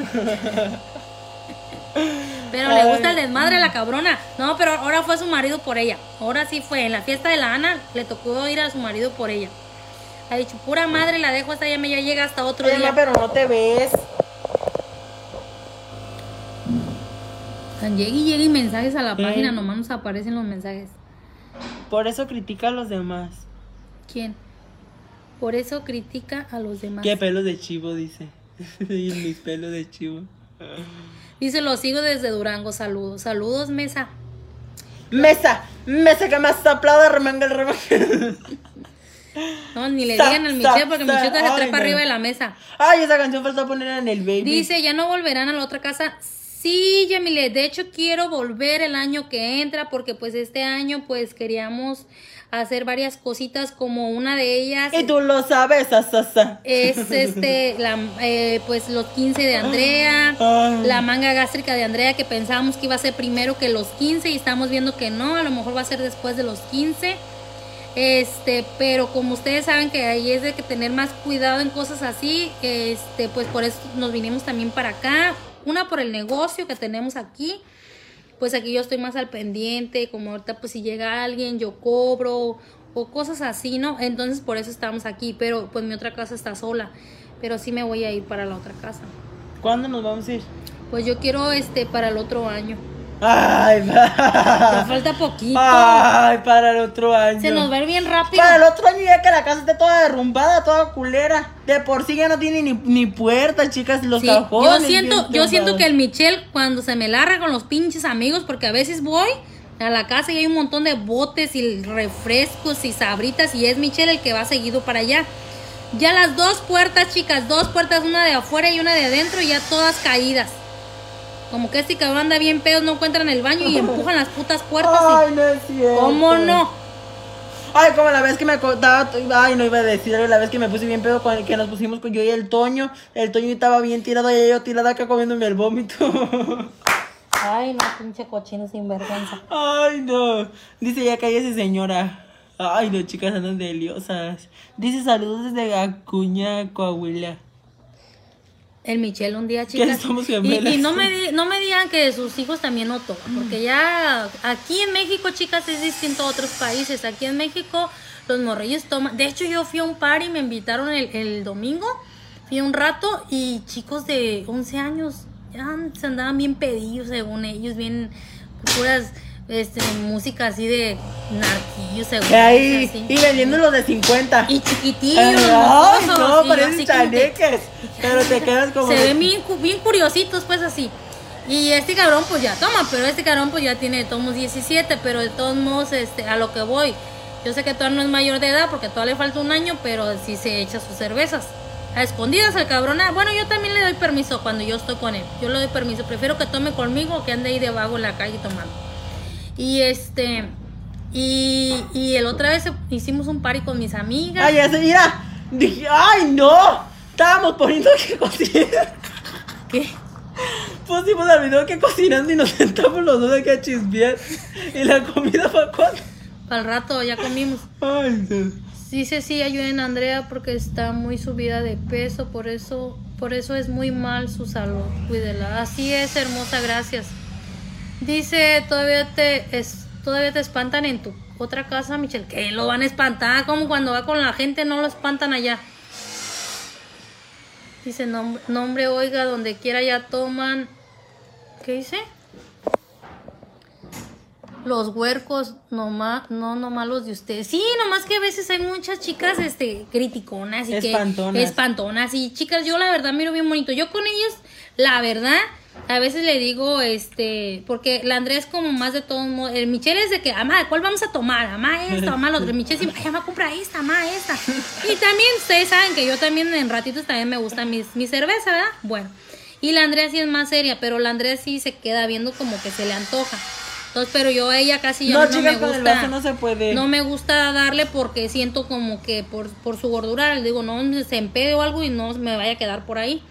Pero le gusta el desmadre a la cabrona. No, pero ahora fue su marido por ella. Ahora sí fue. En la fiesta de la Ana le tocó ir a su marido por ella. Ha dicho, pura madre, la dejo hasta ya me ya llega hasta otro día. pero no te ves. Llegue y llegue mensajes a la Sí. página, nomás nos aparecen los mensajes. Por eso critica a los demás. ¿Quién? Por eso critica a los demás. Qué pelos de chivo, dice. y mis pelos de chivo. Dice, lo sigo desde Durango, saludos. Saludos, mesa. Mesa, mesa que más aplauda, remanga el remanga. No, ni le digan al Michelle porque Michelle se trepa no. arriba de la mesa. Ay, esa canción falta poner en el baby. Dice, ya no volverán a la otra casa. Sí, Yamile, de hecho quiero volver el año que entra porque pues este año pues queríamos hacer varias cositas como una de ellas Y tú lo sabes, asasa. es este la, eh, pues los 15 de Andrea, Ay. la manga gástrica de Andrea que pensábamos que iba a ser primero que los 15 y estamos viendo que no, a lo mejor va a ser después de los 15. Este, pero como ustedes saben que ahí es de que tener más cuidado en cosas así, este, pues por eso nos vinimos también para acá. Una por el negocio que tenemos aquí, pues aquí yo estoy más al pendiente, como ahorita pues si llega alguien yo cobro o cosas así, ¿no? Entonces por eso estamos aquí, pero pues mi otra casa está sola, pero sí me voy a ir para la otra casa. ¿Cuándo nos vamos a ir? Pues yo quiero este para el otro año. Ay, Ya falta poquito. Ay, para el otro año. Se nos va a ir bien rápido. Para el otro año ya que la casa esté toda derrumbada, toda culera. De por sí ya no tiene ni, ni puertas, chicas, los Sí, cajones. yo siento, yo siento que el Michelle cuando se me larga con los pinches amigos, porque a veces voy a la casa y hay un montón de botes y refrescos y sabritas y es Michelle el que va seguido para allá. Ya las dos puertas, chicas, dos puertas, una de afuera y una de adentro, ya todas caídas. Como que este cabrón anda bien pedos, no encuentran el baño y empujan las putas puertas. Ay, y- no es cierto. ¿Cómo no? Ay, como la vez que me contaba, ay, no iba a decir, la vez que me puse bien pedo con el que nos pusimos con yo y el Toño, el Toño estaba bien tirado y yo tirada acá comiéndome el vómito. Ay, no, pinche cochino sin vergüenza. Ay, no. Dice ya cállese señora. Ay, no, chicas andan deliosas. Dice saludos desde Acuña, Coahuila. El Michelle un día, chicas. somos Y, y no, me, di- no me digan que sus hijos también no toman, porque ya aquí en México, chicas, es distinto a otros países. Aquí en México los morrillos toman. De hecho, yo fui a un party, me invitaron el, el domingo, fui un rato y chicos de 11 años ya se andaban bien pedillos, según ellos, bien puras este, música así de narquillos, según Ahí, así. y vendiendo los de 50. Y chiquitillos, Ay, mocosos, no, y parecen chaneques. Pero te quedas como. se de- ven bien, bien curiositos, pues así. Y este cabrón, pues ya toma, pero este cabrón, pues ya tiene de todos modos 17, pero de todos modos, este, a lo que voy. Yo sé que todavía no es mayor de edad porque todavía le falta un año, pero sí se echa sus cervezas. A escondidas el cabrón. ah, Bueno, yo también le doy permiso cuando yo estoy con él. Yo le doy permiso. Prefiero que tome conmigo que ande ahí de vago en la calle tomando. Y este. Y, y el otra vez hicimos un party con mis amigas. Ay, ya se mira. Dije, ay, no. Estábamos poniendo que cocinar. ¿Qué? Pusimos al video que cocinando y nos sentamos los dos aquí a chismear. Y la comida fue cuando. Para el rato ya comimos. Ay, no. Dice sí, ayuden a Andrea porque está muy subida de peso, por eso, por eso es muy mal su salud. Cuídela. Así es, hermosa, gracias. Dice, todavía te es, todavía te espantan en tu otra casa, Michelle. Que lo van a espantar, como cuando va con la gente no lo espantan allá. Dice, nombre, nombre oiga, donde quiera ya toman. ¿Qué dice? Los huercos, nomás, no nomás los de ustedes. Sí, nomás que a veces hay muchas chicas, este, criticonas y Espantonas. que espantonas. Y chicas, yo la verdad miro bien bonito. Yo con ellos, la verdad, a veces le digo, este, porque la Andrea es como más de todos modos. El Michelle es de que, amá, ¿cuál vamos a tomar? Amá, esta, amá, la otra. El Michelle siempre, ay, amá, compra esta, amá, esta. Y también, ustedes saben que yo también en ratitos también me gusta mis, mi cerveza, ¿verdad? Bueno. Y la Andrea sí es más seria, pero la Andrea sí se queda viendo como que se le antoja. Entonces, pero yo a ella casi yo No, no, chicas, me gusta. el vaso no se puede. No me gusta darle porque siento como que por, por su gordura, le digo, no se empede o algo y no me vaya a quedar por ahí.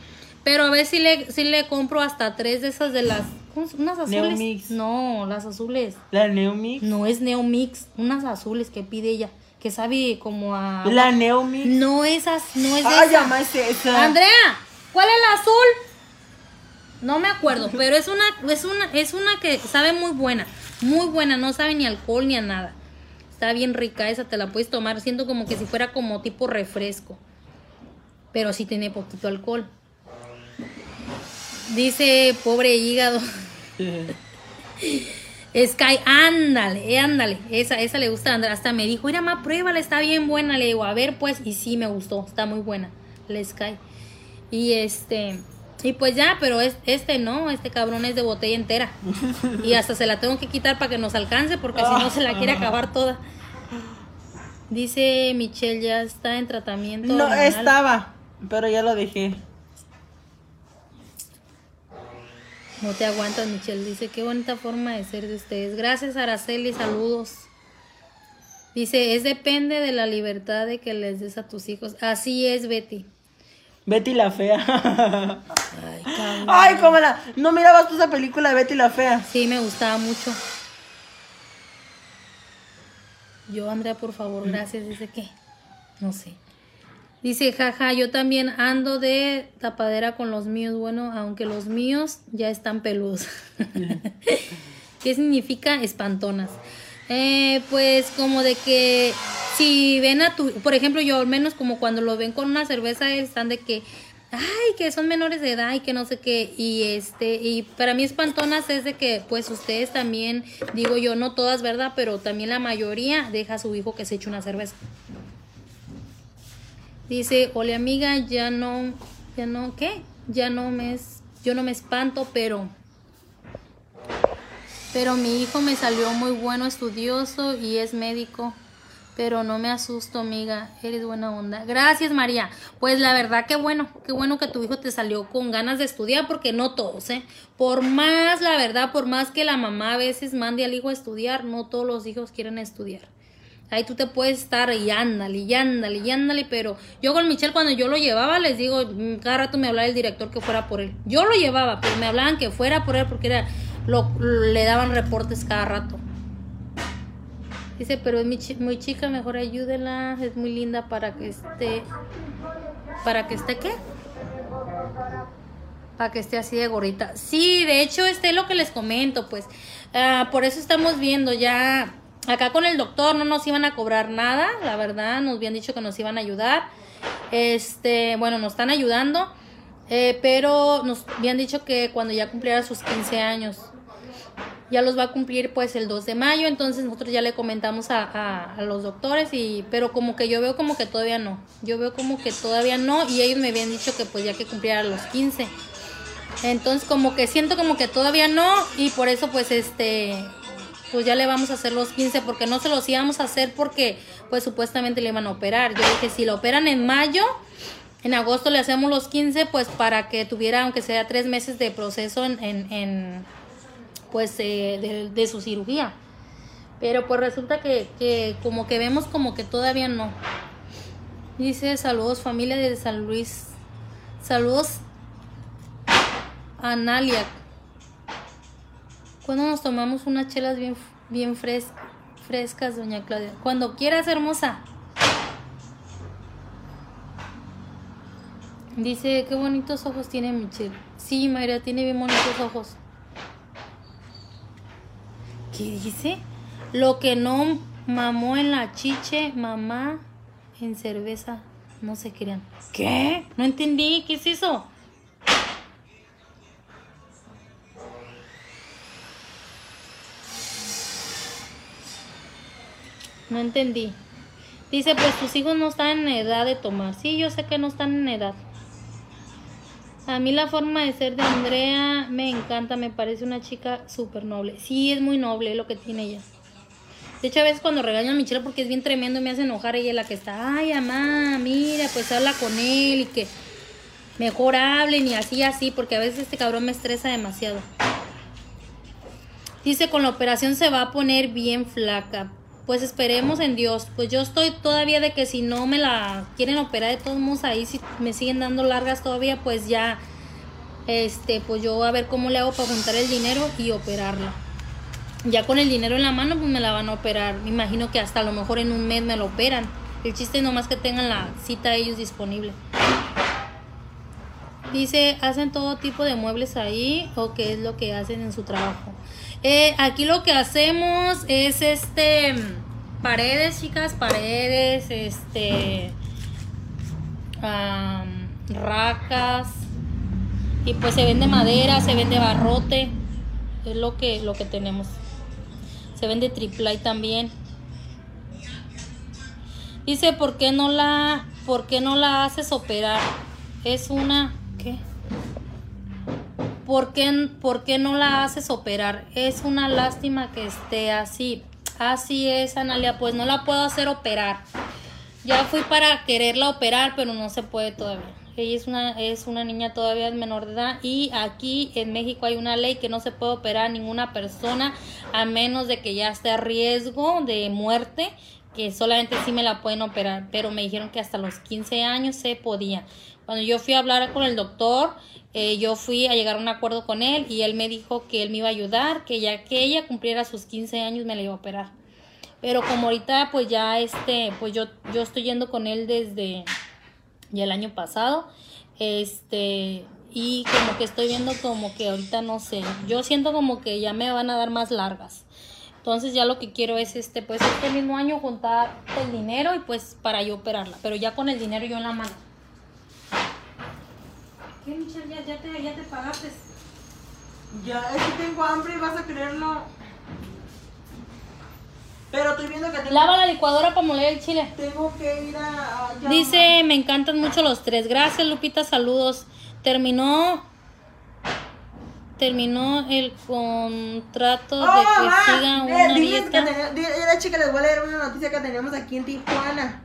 Pero a ver si le, si le compro hasta tres de esas de las. ¿cómo se- ¿Unas azules? Neomix. No, las azules. La Neomix. No es Neomix, unas azules que pide ella, que sabe como a. La Neomix. No esas, no es Ay, esa. esa. Andrea, ¿cuál es la azul? No me acuerdo, pero es una, es una, es una que sabe muy buena, muy buena, no sabe ni alcohol ni a nada. Está bien rica esa, te la puedes tomar, siento como que si fuera como tipo refresco. Pero sí tiene poquito alcohol. Dice, pobre hígado. Sky, ándale, eh, ándale. Esa, esa le gusta a Andrea. Hasta me dijo, mira, ma, pruébala, está bien buena. Le digo, a ver, pues, y sí me gustó, está muy buena. La Sky. Y este, y pues ya, pero es, este no, este cabrón es de botella entera. Y hasta se la tengo que quitar para que nos alcance, porque si no se la quiere acabar toda. Dice Michelle, ya está en tratamiento. No, hormonal. estaba. Pero ya lo dejé. No te aguantas, Michelle. Dice, qué bonita forma de ser de ustedes. Gracias, Araceli. Saludos. Dice, es depende de la libertad de que les des a tus hijos. Así es, Betty. Betty la fea. Ay, cabrón. Ay, cómo la. ¿No mirabas tú esa película de Betty la fea? Sí, me gustaba mucho. Yo, Andrea, por favor, gracias. Dice que, no sé. Dice, jaja, yo también ando de tapadera con los míos. Bueno, aunque los míos ya están peludos. ¿Qué significa espantonas? Eh, pues como de que si ven a tu, por ejemplo, yo al menos como cuando lo ven con una cerveza, están de que, ay, que son menores de edad y que no sé qué. Y este, y para mí espantonas es de que, pues ustedes también, digo yo, no todas, ¿verdad? Pero también la mayoría deja a su hijo que se eche una cerveza. Dice, hola amiga, ya no, ya no, ¿qué? Ya no me, yo no me espanto, pero, pero mi hijo me salió muy bueno, estudioso y es médico. Pero no me asusto, amiga. Eres buena onda. Gracias, María. Pues la verdad, qué bueno. Qué bueno que tu hijo te salió con ganas de estudiar, porque no todos, ¿eh? Por más, la verdad, por más que la mamá a veces mande al hijo a estudiar, no todos los hijos quieren estudiar. Ahí tú te puedes estar y ándale, y ándale, y ándale, pero yo con Michelle cuando yo lo llevaba, les digo, mm, cada rato me hablaba el director que fuera por él. Yo lo llevaba, pero me hablaban que fuera por él porque era, lo, le daban reportes cada rato. Dice, pero es muy, chi- muy chica, mejor ayúdela, es muy linda para que esté, para que esté qué? Para que esté así de gorrita. Sí, de hecho, este es lo que les comento, pues. Ah, por eso estamos viendo ya. Acá con el doctor no nos iban a cobrar nada, la verdad. Nos habían dicho que nos iban a ayudar. Este, bueno, nos están ayudando. eh, pero nos habían dicho que cuando ya cumpliera sus 15 años. Ya los va a cumplir pues el 2 de mayo. Entonces nosotros ya le comentamos a, a- a los doctores. y Pero como que yo veo como que todavía no. Yo veo como que todavía no. Y ellos me habían dicho que pues ya que cumpliera los 15. Entonces como que siento como que todavía no y por eso pues este pues ya le vamos a hacer los 15 porque no se los íbamos a hacer porque pues supuestamente le iban a operar. Yo dije si lo operan en mayo, en agosto le hacemos los 15 pues para que tuviera aunque sea tres meses de proceso en, en, pues eh, de, de su cirugía. Pero pues resulta que, que como que vemos como que todavía no. Dice saludos familia de San Luis. Saludos Analia. ¿Cuándo nos tomamos unas chelas bien, bien fres- frescas, doña Claudia? Cuando quieras, hermosa. Dice, qué bonitos ojos tiene Michelle. Sí, Mayra, tiene bien bonitos ojos. ¿Qué dice? Lo que no mamó en la chiche, mamá en cerveza. No se crean. ¿Qué? No entendí. ¿Qué es eso? No entendí. Dice, pues tus hijos no están en edad de tomar. Sí, yo sé que no están en edad. A mí la forma de ser de Andrea me encanta, me parece una chica súper noble. Sí, es muy noble lo que tiene ella. De hecho, a veces cuando regaño a Michelle porque es bien tremendo y me hace enojar, ella la que está, ay, mamá, mira, pues habla con él y que mejor hablen y así, así, porque a veces este cabrón me estresa demasiado. Dice, con la operación se va a poner bien flaca. Pues esperemos en Dios. Pues yo estoy todavía de que si no me la quieren operar de todos modos ahí, si me siguen dando largas todavía, pues ya, este, pues yo a ver cómo le hago para juntar el dinero y operarla. Ya con el dinero en la mano, pues me la van a operar. Me imagino que hasta a lo mejor en un mes me lo operan. El chiste es nomás que tengan la cita ellos disponible. Dice, ¿hacen todo tipo de muebles ahí o qué es lo que hacen en su trabajo? Eh, aquí lo que hacemos es este paredes, chicas, paredes, este am, racas y pues se vende madera, se vende barrote, es lo que lo que tenemos. Se vende triple también. Dice, ¿por qué no la por qué no la haces operar? Es una ¿qué? ¿Por qué, ¿Por qué no la haces operar? Es una lástima que esté así. Así es, Analia, pues no la puedo hacer operar. Ya fui para quererla operar, pero no se puede todavía. ella es una, es una niña todavía menor de edad y aquí en México hay una ley que no se puede operar a ninguna persona a menos de que ya esté a riesgo de muerte, que solamente sí me la pueden operar, pero me dijeron que hasta los 15 años se podía. Cuando yo fui a hablar con el doctor, eh, yo fui a llegar a un acuerdo con él y él me dijo que él me iba a ayudar, que ya que ella cumpliera sus 15 años me la iba a operar. Pero como ahorita pues ya este, pues yo, yo estoy yendo con él desde ya el año pasado, este, y como que estoy viendo como que ahorita no sé, yo siento como que ya me van a dar más largas. Entonces ya lo que quiero es este, pues este mismo año juntar el dinero y pues para yo operarla, pero ya con el dinero yo en la mano. ¿Qué, Michelle? ¿Ya, ya, te, ya te pagaste? Ya, es que tengo hambre y vas a creerlo. Pero estoy viendo que tengo, Lava la licuadora para moler el chile. tengo que ir a. Dice, me encantan mucho los tres. Gracias, Lupita, saludos. Terminó terminó el contrato ¡Oh, de que mamá! siga Eh, una que dieta. Era chica, les voy a leer una noticia que tenemos aquí en Tijuana.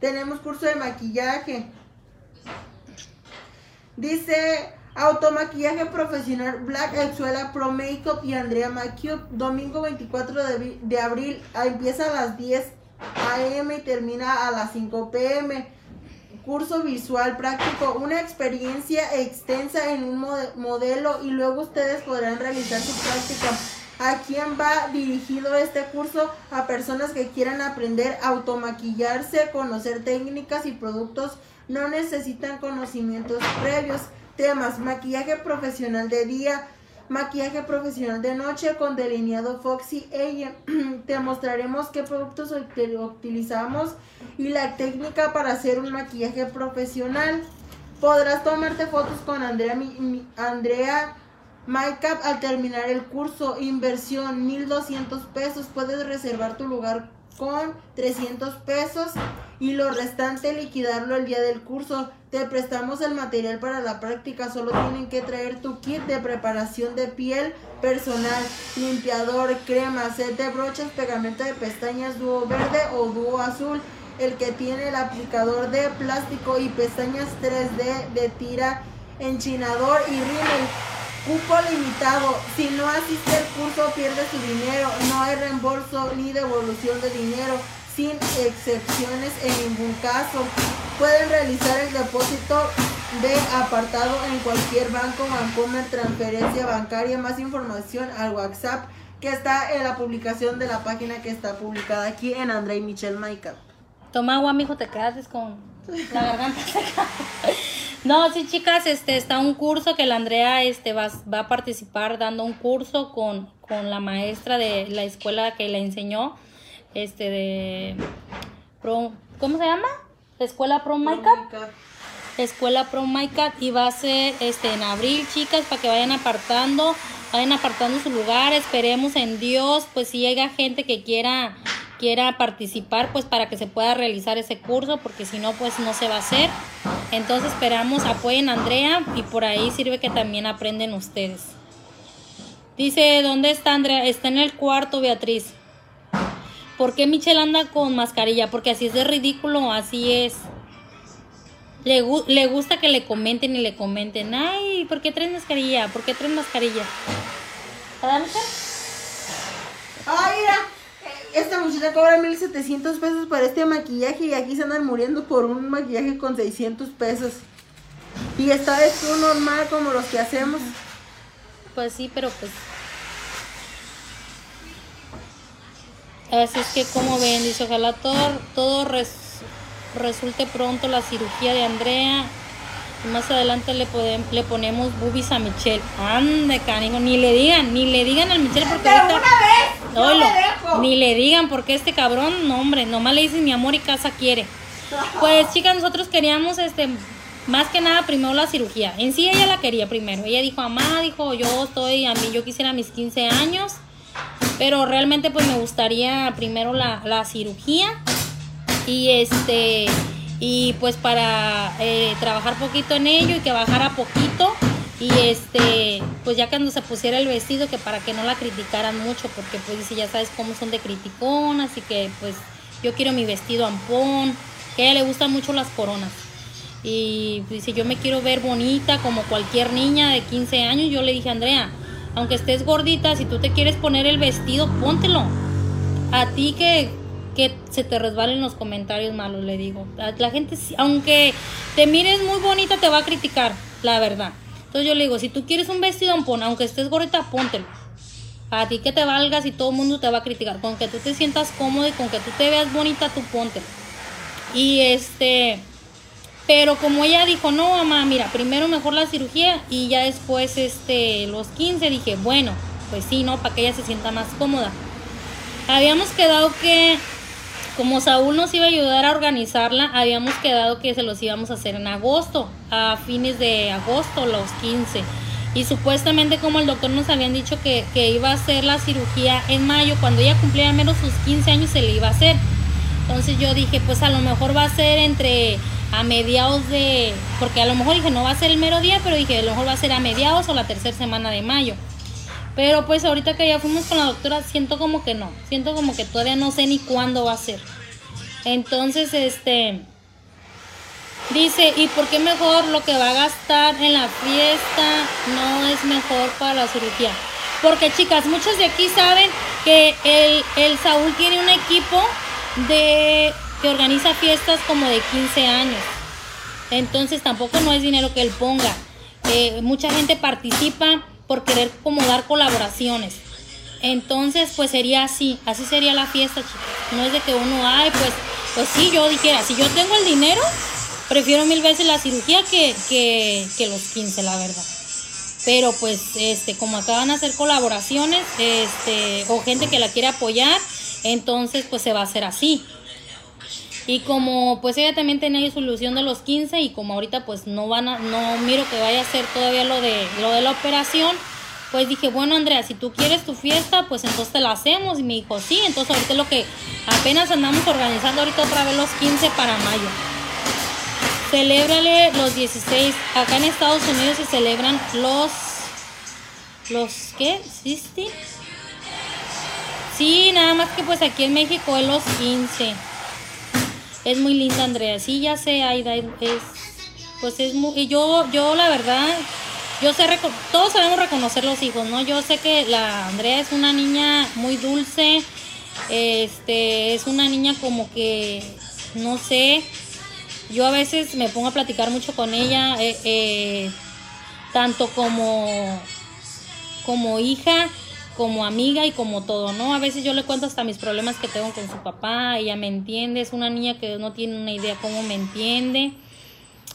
Tenemos curso de maquillaje. Dice automaquillaje profesional Black Exuela Pro Makeup y Andrea Makeup. Domingo 24 de, de abril. ah, Empieza a las 10 a.m. y termina a las 5 p.m. Curso visual práctico, una experiencia extensa en un mode- modelo y luego ustedes podrán realizar su práctica. ¿A quién va dirigido este curso? A personas que quieran aprender a automaquillarse, conocer técnicas y productos. No necesitan conocimientos previos. Temas, maquillaje profesional de día, maquillaje profesional de noche con delineado Foxy Ella. Te mostraremos qué productos util- utilizamos y la técnica para hacer un maquillaje profesional. Podrás tomarte fotos con Andrea, Andrea Makeup al terminar el curso. Inversión 1200 pesos. Puedes reservar tu lugar con 300 pesos y lo restante liquidarlo el día del curso. Te prestamos el material para la práctica. Solo tienen que traer tu kit de preparación de piel personal, limpiador, crema, set de brochas, pegamento de pestañas dúo verde o dúo azul. El que tiene el aplicador de plástico y pestañas 3D de tira, enchinador y rímel. Cupo limitado. Si no asiste al curso, pierde su dinero. No hay reembolso ni devolución de dinero, sin excepciones en ningún caso. Pueden realizar el depósito de apartado en cualquier banco, Bancomer, transferencia bancaria. Más información al WhatsApp que está en la publicación de la página que está publicada aquí en André y Michelle Makeup. Toma agua, mijo, te quedas con la garganta seca. No, sí, chicas, este está un curso que la Andrea este va, va a participar dando un curso con, con la maestra de la escuela que la enseñó, este de Pro, ¿cómo se llama? La escuela Pro Makeup. Escuela Pro Makeup y va a ser este en abril, chicas, para que vayan apartando, vayan apartando su lugar, esperemos en Dios, pues si llega gente que quiera quiera participar, pues para que se pueda realizar ese curso, porque si no, pues no se va a hacer. Entonces esperamos, apoyen a Andrea y por ahí sirve que también aprenden ustedes. Dice, ¿dónde está Andrea? Está en el cuarto, Beatriz. ¿Por qué Michelle anda con mascarilla? Porque así es de ridículo, así es. Le, gu- le gusta que le comenten y le comenten. Ay, ¿por qué traes mascarilla? ¿Por qué traes mascarilla? ¿Verdad, Michelle? Ay, mira, esta muchacha cobra 1700 pesos por este maquillaje y aquí se andan muriendo por un maquillaje con 600 pesos. Y esta vez tú normal como los que hacemos. Pues sí, pero pues. Así es que como ven, dice, ojalá todo, todo res- resulte pronto la cirugía de Andrea. Y más adelante le, podem- le ponemos boobies a Michelle. Ande, canijo, ni le digan, ni le digan al Michelle porque Pero ahorita- una vez, Oilo, me dejo. ni le digan porque este cabrón, no hombre, nomás le dicen mi amor y casa quiere. Pues chicas, nosotros queríamos este más que nada primero la cirugía. En sí ella la quería primero. Ella dijo, "Mamá, dijo, yo estoy a mí yo quisiera mis 15 años, pero realmente pues me gustaría primero la, la cirugía y este y pues para eh, trabajar poquito en ello y que bajara poquito y este pues ya cuando se pusiera el vestido que para que no la criticaran mucho porque pues dice ya sabes cómo son de criticón así que pues yo quiero mi vestido ampón que a ella le gustan mucho las coronas Y dice, yo me quiero ver bonita como cualquier niña de 15 años. Yo le dije, Andrea, aunque estés gordita, si tú te quieres poner el vestido, póntelo. A ti que, que se te resbalen los comentarios malos, le digo. La gente, aunque te mires muy bonita, te va a criticar, la verdad. Entonces yo le digo, si tú quieres un vestido, pon, aunque estés gordita, póntelo. A ti que te valgas y todo el mundo te va a criticar. Con que tú te sientas cómodo y con que tú te veas bonita, tú póntelo. Y este, pero como ella dijo, no, mamá, mira, primero mejor la cirugía y ya después este, los 15, dije, bueno, pues sí, ¿no? Para que ella se sienta más cómoda. Habíamos quedado que, como Saúl nos iba a ayudar a organizarla, habíamos quedado que se los íbamos a hacer en agosto, a fines de agosto, los 15. Y supuestamente como el doctor nos habían dicho que, que iba a hacer la cirugía en mayo, cuando ella cumpliera menos sus 15 años se le iba a hacer. Entonces yo dije, pues a lo mejor va a ser entre a mediados de, porque a lo mejor dije, no va a ser el mero día, pero dije, a lo mejor va a ser a mediados o la tercera semana de mayo. Pero pues ahorita que ya fuimos con la doctora, siento como que no, siento como que todavía no sé ni cuándo va a ser. Entonces, este, dice, ¿y por qué mejor lo que va a gastar en la fiesta no es mejor para la cirugía? Porque chicas, muchos de aquí saben que el, el Saúl tiene un equipo de organiza fiestas como de 15 años. Entonces tampoco no es dinero que él ponga. Eh, mucha gente participa por querer como dar colaboraciones. Entonces, pues sería así, así sería la fiesta, chicos. No es de que uno, ay, pues, pues sí, yo dijera, si yo tengo el dinero, prefiero mil veces la cirugía que, que, que los 15, la verdad. Pero pues, este, como acaban de hacer colaboraciones, este, o gente que la quiere apoyar, entonces pues se va a hacer así. Y como pues ella también tenía su ilusión de los 15 y como ahorita pues no van a, no miro que vaya a hacer todavía lo de, lo de la operación, pues dije, bueno Andrea, si tú quieres tu fiesta, pues entonces te la hacemos. Y me dijo, sí, entonces ahorita es lo que apenas andamos organizando ahorita otra vez los 15 para mayo. Celébrale los 16. Acá en Estados Unidos se celebran los, los, ¿qué? ¿60? Sí, nada más que pues aquí en México es los 15. Es muy linda Andrea, sí, ya sé, Aida, es, pues es muy, yo, yo la verdad, yo sé, todos sabemos reconocer los hijos, ¿no? Yo sé que la Andrea es una niña muy dulce, este, es una niña como que, no sé, yo a veces me pongo a platicar mucho con ella, eh, eh, tanto como, como hija, como amiga y como todo, ¿no? A veces yo le cuento hasta mis problemas que tengo con su papá, ella me entiende, es una niña que no tiene una idea cómo me entiende.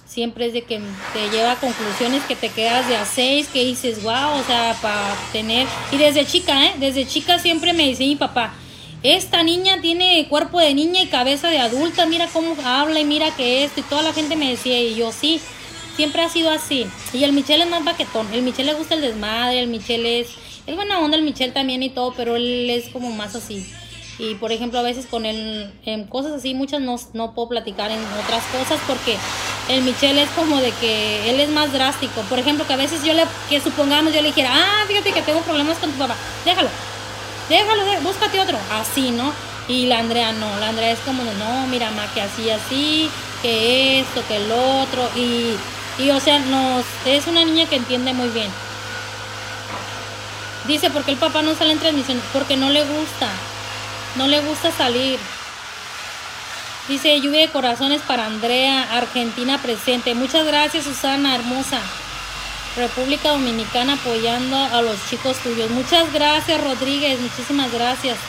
Siempre es de que te lleva a conclusiones que te quedas de a seis, que dices, wow, o sea, para tener... Y desde chica, ¿eh? Desde chica siempre me dice mi papá, esta niña tiene cuerpo de niña y cabeza de adulta, mira cómo habla y mira que esto, y toda la gente me decía, y yo sí, siempre ha sido así. Y el Michelle es más baquetón, el Michelle le gusta el desmadre, el Michelle es, es buena onda el Michelle también y todo, pero él es como más así. Y por ejemplo, a veces con él, en cosas así, muchas no, no puedo platicar en otras cosas porque el Michelle es como de que él es más drástico. Por ejemplo, que a veces yo le, que supongamos yo le dijera, ah, fíjate que tengo problemas con tu papá, déjalo, déjalo, dé- búscate otro, así, ¿no? Y la Andrea no, la Andrea es como de, no, mira, ma, que así, así, que esto, que el otro, y, y o sea, nos, es una niña que entiende muy bien. Dice, ¿por qué el papá no sale en transmisión? Porque no le gusta, no le gusta salir. Dice, lluvia de corazones para Andrea, Argentina presente. Muchas gracias, Susana, hermosa. República Dominicana apoyando a los chicos tuyos. Muchas gracias, Rodríguez. Muchísimas gracias.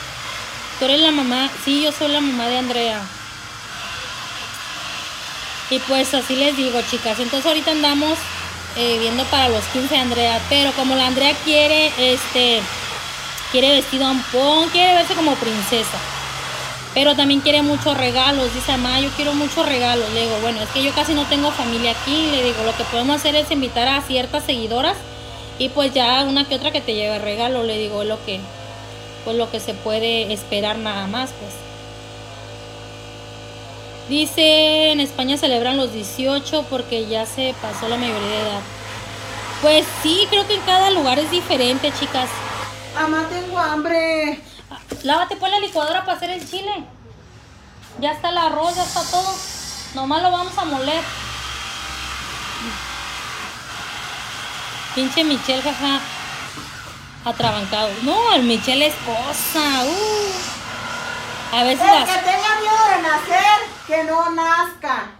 Tú eres la mamá. Sí, yo soy la mamá de Andrea. Y pues así les digo, chicas. Entonces ahorita andamos eh, viendo para los 15 de Andrea. Pero como la Andrea quiere, este, quiere vestido ampón, quiere verse como princesa. Pero también quiere muchos regalos. Dice, mamá, yo quiero muchos regalos. Le digo, bueno, es que yo casi no tengo familia aquí. Le digo, lo que podemos hacer es invitar a ciertas seguidoras y pues ya una que otra que te lleve regalo. Le digo, es lo que, pues lo que se puede esperar nada más, pues. Dice, en España celebran los 18 porque ya se pasó la mayoría de edad. Pues sí, creo que en cada lugar es diferente, chicas. Mamá, tengo hambre. Ah, lávate por la licuadora para hacer el chile. Ya está el arroz, ya está todo. Nomás lo vamos a moler. Pinche Michelle, jaja. Atrabancado. No, el Michelle es cosa. Uh. A veces. El las... que tenga miedo de nacer que no nazca.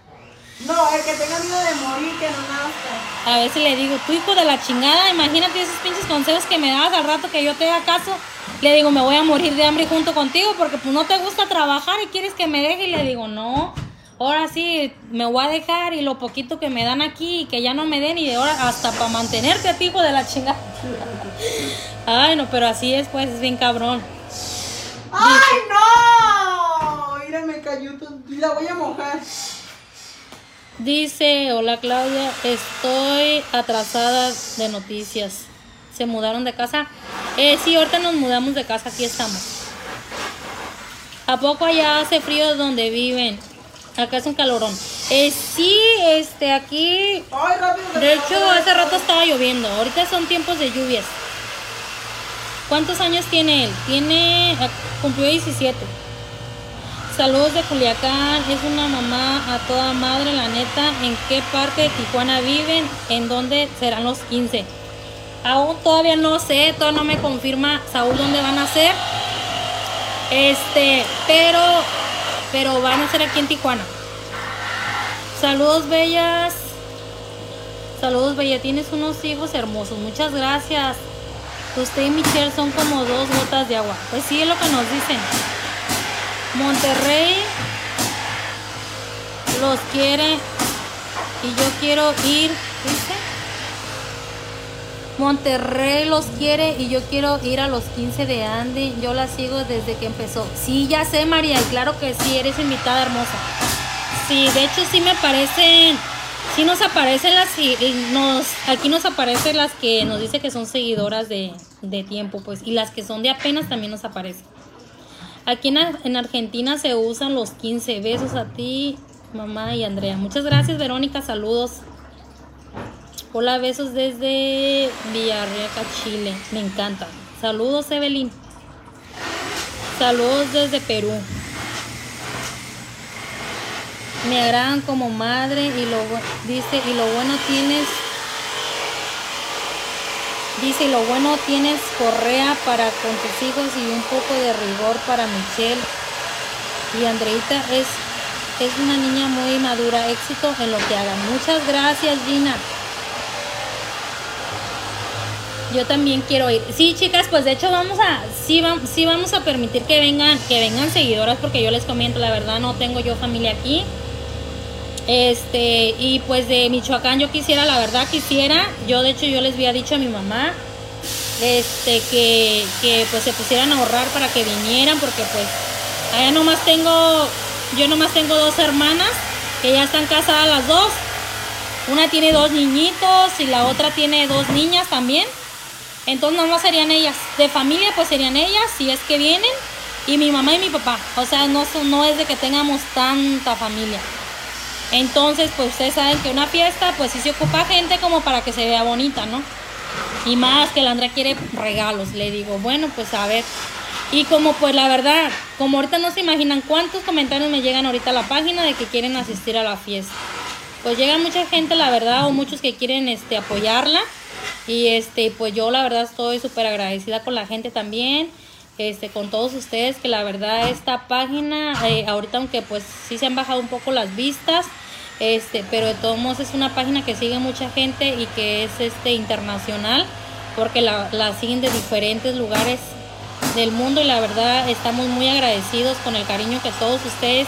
No, el que tenga miedo de morir, que no nazca. A veces le digo, tu hijo de la chingada, imagínate esos pinches consejos que me dabas al rato que yo te haga caso. Le digo, me voy a morir de hambre junto contigo porque pues no te gusta trabajar y quieres que me deje. Y le digo, no, ahora sí me voy a dejar y lo poquito que me dan aquí y que ya no me den y de ahora hasta para mantenerte a ti, hijo de la chingada. Ay, no, pero así es, pues, es bien cabrón. ¡Ay, no! Mira, me cayó. La voy a mojar. Dice, hola Claudia, estoy atrasada de noticias. ¿Se mudaron de casa? Eh, sí, ahorita nos mudamos de casa, aquí estamos. ¿A poco allá hace frío donde viven? Acá es un calorón. Eh, sí, este, aquí... Ay, rápido. De hecho, hace rato estaba lloviendo. Ahorita son tiempos de lluvias. ¿Cuántos años tiene él? Tiene... ah, Cumplió 17. Saludos de Culiacán. Es una mamá a toda madre, la neta. ¿En qué parte de Tijuana viven? ¿En dónde serán los 15? Aún todavía no sé, todavía no me confirma Saúl dónde van a ser. Este, pero, pero van a ser aquí en Tijuana. Saludos, bellas. Saludos, Bella. Tienes unos hijos hermosos. Muchas gracias. Usted y Michelle son como dos gotas de agua. Pues sí, es lo que nos dicen. Monterrey los quiere y yo quiero ir. Monterrey los quiere y yo quiero ir a los 15 de Andy. Yo la sigo desde que empezó. Sí, ya sé, María, y claro que sí, eres invitada hermosa. Sí, de hecho sí me aparecen, sí nos aparecen las, y nos, aquí nos aparecen las que nos dice que son seguidoras de, de tiempo, pues, y las que son de apenas también nos aparecen. Aquí en, en Argentina se usan los 15 besos a ti, mamá y Andrea. Muchas gracias, Verónica, saludos. Hola, besos desde Villarreal, Chile. Me encanta. Saludos, Evelyn. Saludos desde Perú. Me agradan como madre y lo dice y lo bueno tienes dice lo bueno tienes correa para con tus hijos y un poco de rigor para Michelle y Andreita es es una niña muy madura éxito en lo que hagan muchas gracias Gina yo también quiero ir. Sí, chicas, pues de hecho vamos a, vamos, sí vamos a permitir que vengan, que vengan seguidoras, porque yo les comento, la verdad no tengo yo familia aquí. Este, y pues de Michoacán yo quisiera, la verdad quisiera, yo de hecho yo les había dicho a mi mamá, este, que, que pues se pusieran a ahorrar para que vinieran, porque pues allá nomás tengo, yo nomás tengo dos hermanas, que ya están casadas las dos. Una tiene dos niñitos y la otra tiene dos niñas también. Entonces nomás serían ellas. De familia pues serían ellas, si es que vienen. Y mi mamá y mi papá. O sea, no, no es de que tengamos tanta familia. Entonces pues ustedes saben que una fiesta pues sí se ocupa gente como para que se vea bonita, ¿no? Y más que la Andrea quiere regalos. Le digo, bueno, pues a ver. Y como pues la verdad, como ahorita no se imaginan cuántos comentarios me llegan ahorita a la página de que quieren asistir a la fiesta. Pues llega mucha gente, la verdad, o muchos que quieren este apoyarla. Y este, pues yo la verdad estoy súper agradecida con la gente también. Este, con todos ustedes, que la verdad esta página, eh, ahorita aunque pues sí se han bajado un poco las vistas, este, pero de todos modos es una página que sigue mucha gente y que es este internacional, porque la, siguen de diferentes lugares del mundo y la verdad estamos muy agradecidos con el cariño que todos ustedes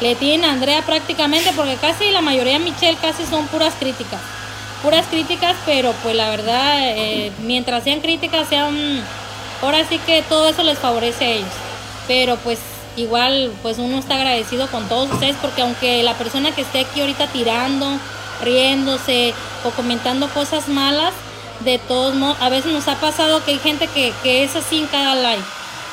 le tienen a Andrea prácticamente, porque casi la mayoría, Michelle, casi son puras críticas. Puras críticas, pero pues la verdad, eh, mientras sean críticas, sean... Ahora sí que todo eso les favorece a ellos. Pero pues igual, pues uno está agradecido con todos ustedes, porque aunque la persona que esté aquí ahorita tirando, riéndose o comentando cosas malas, de todos modos, a veces nos ha pasado que hay gente que, que es así en cada live.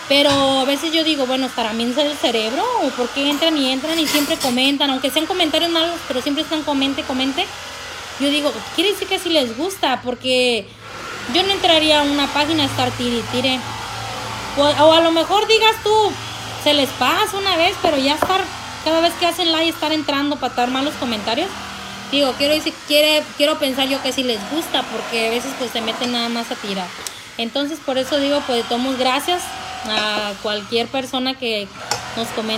Pero a veces yo digo, bueno, ¿estará bien el cerebro? ¿O por qué entran y entran y siempre comentan? Aunque sean comentarios malos, pero siempre están comente, comente. Yo digo, quiere decir que sí les gusta, porque yo no entraría a una página a estar tire, tire. O, o a lo mejor digas tú, se les pasa una vez, pero ya estar, cada vez que hacen live, estar entrando para estar malos comentarios. Digo, quiero decir, quiere, quiero pensar yo que sí les gusta, porque a veces pues se meten nada más a tirar. Entonces por eso digo, pues tomos gracias a cualquier persona que nos comente.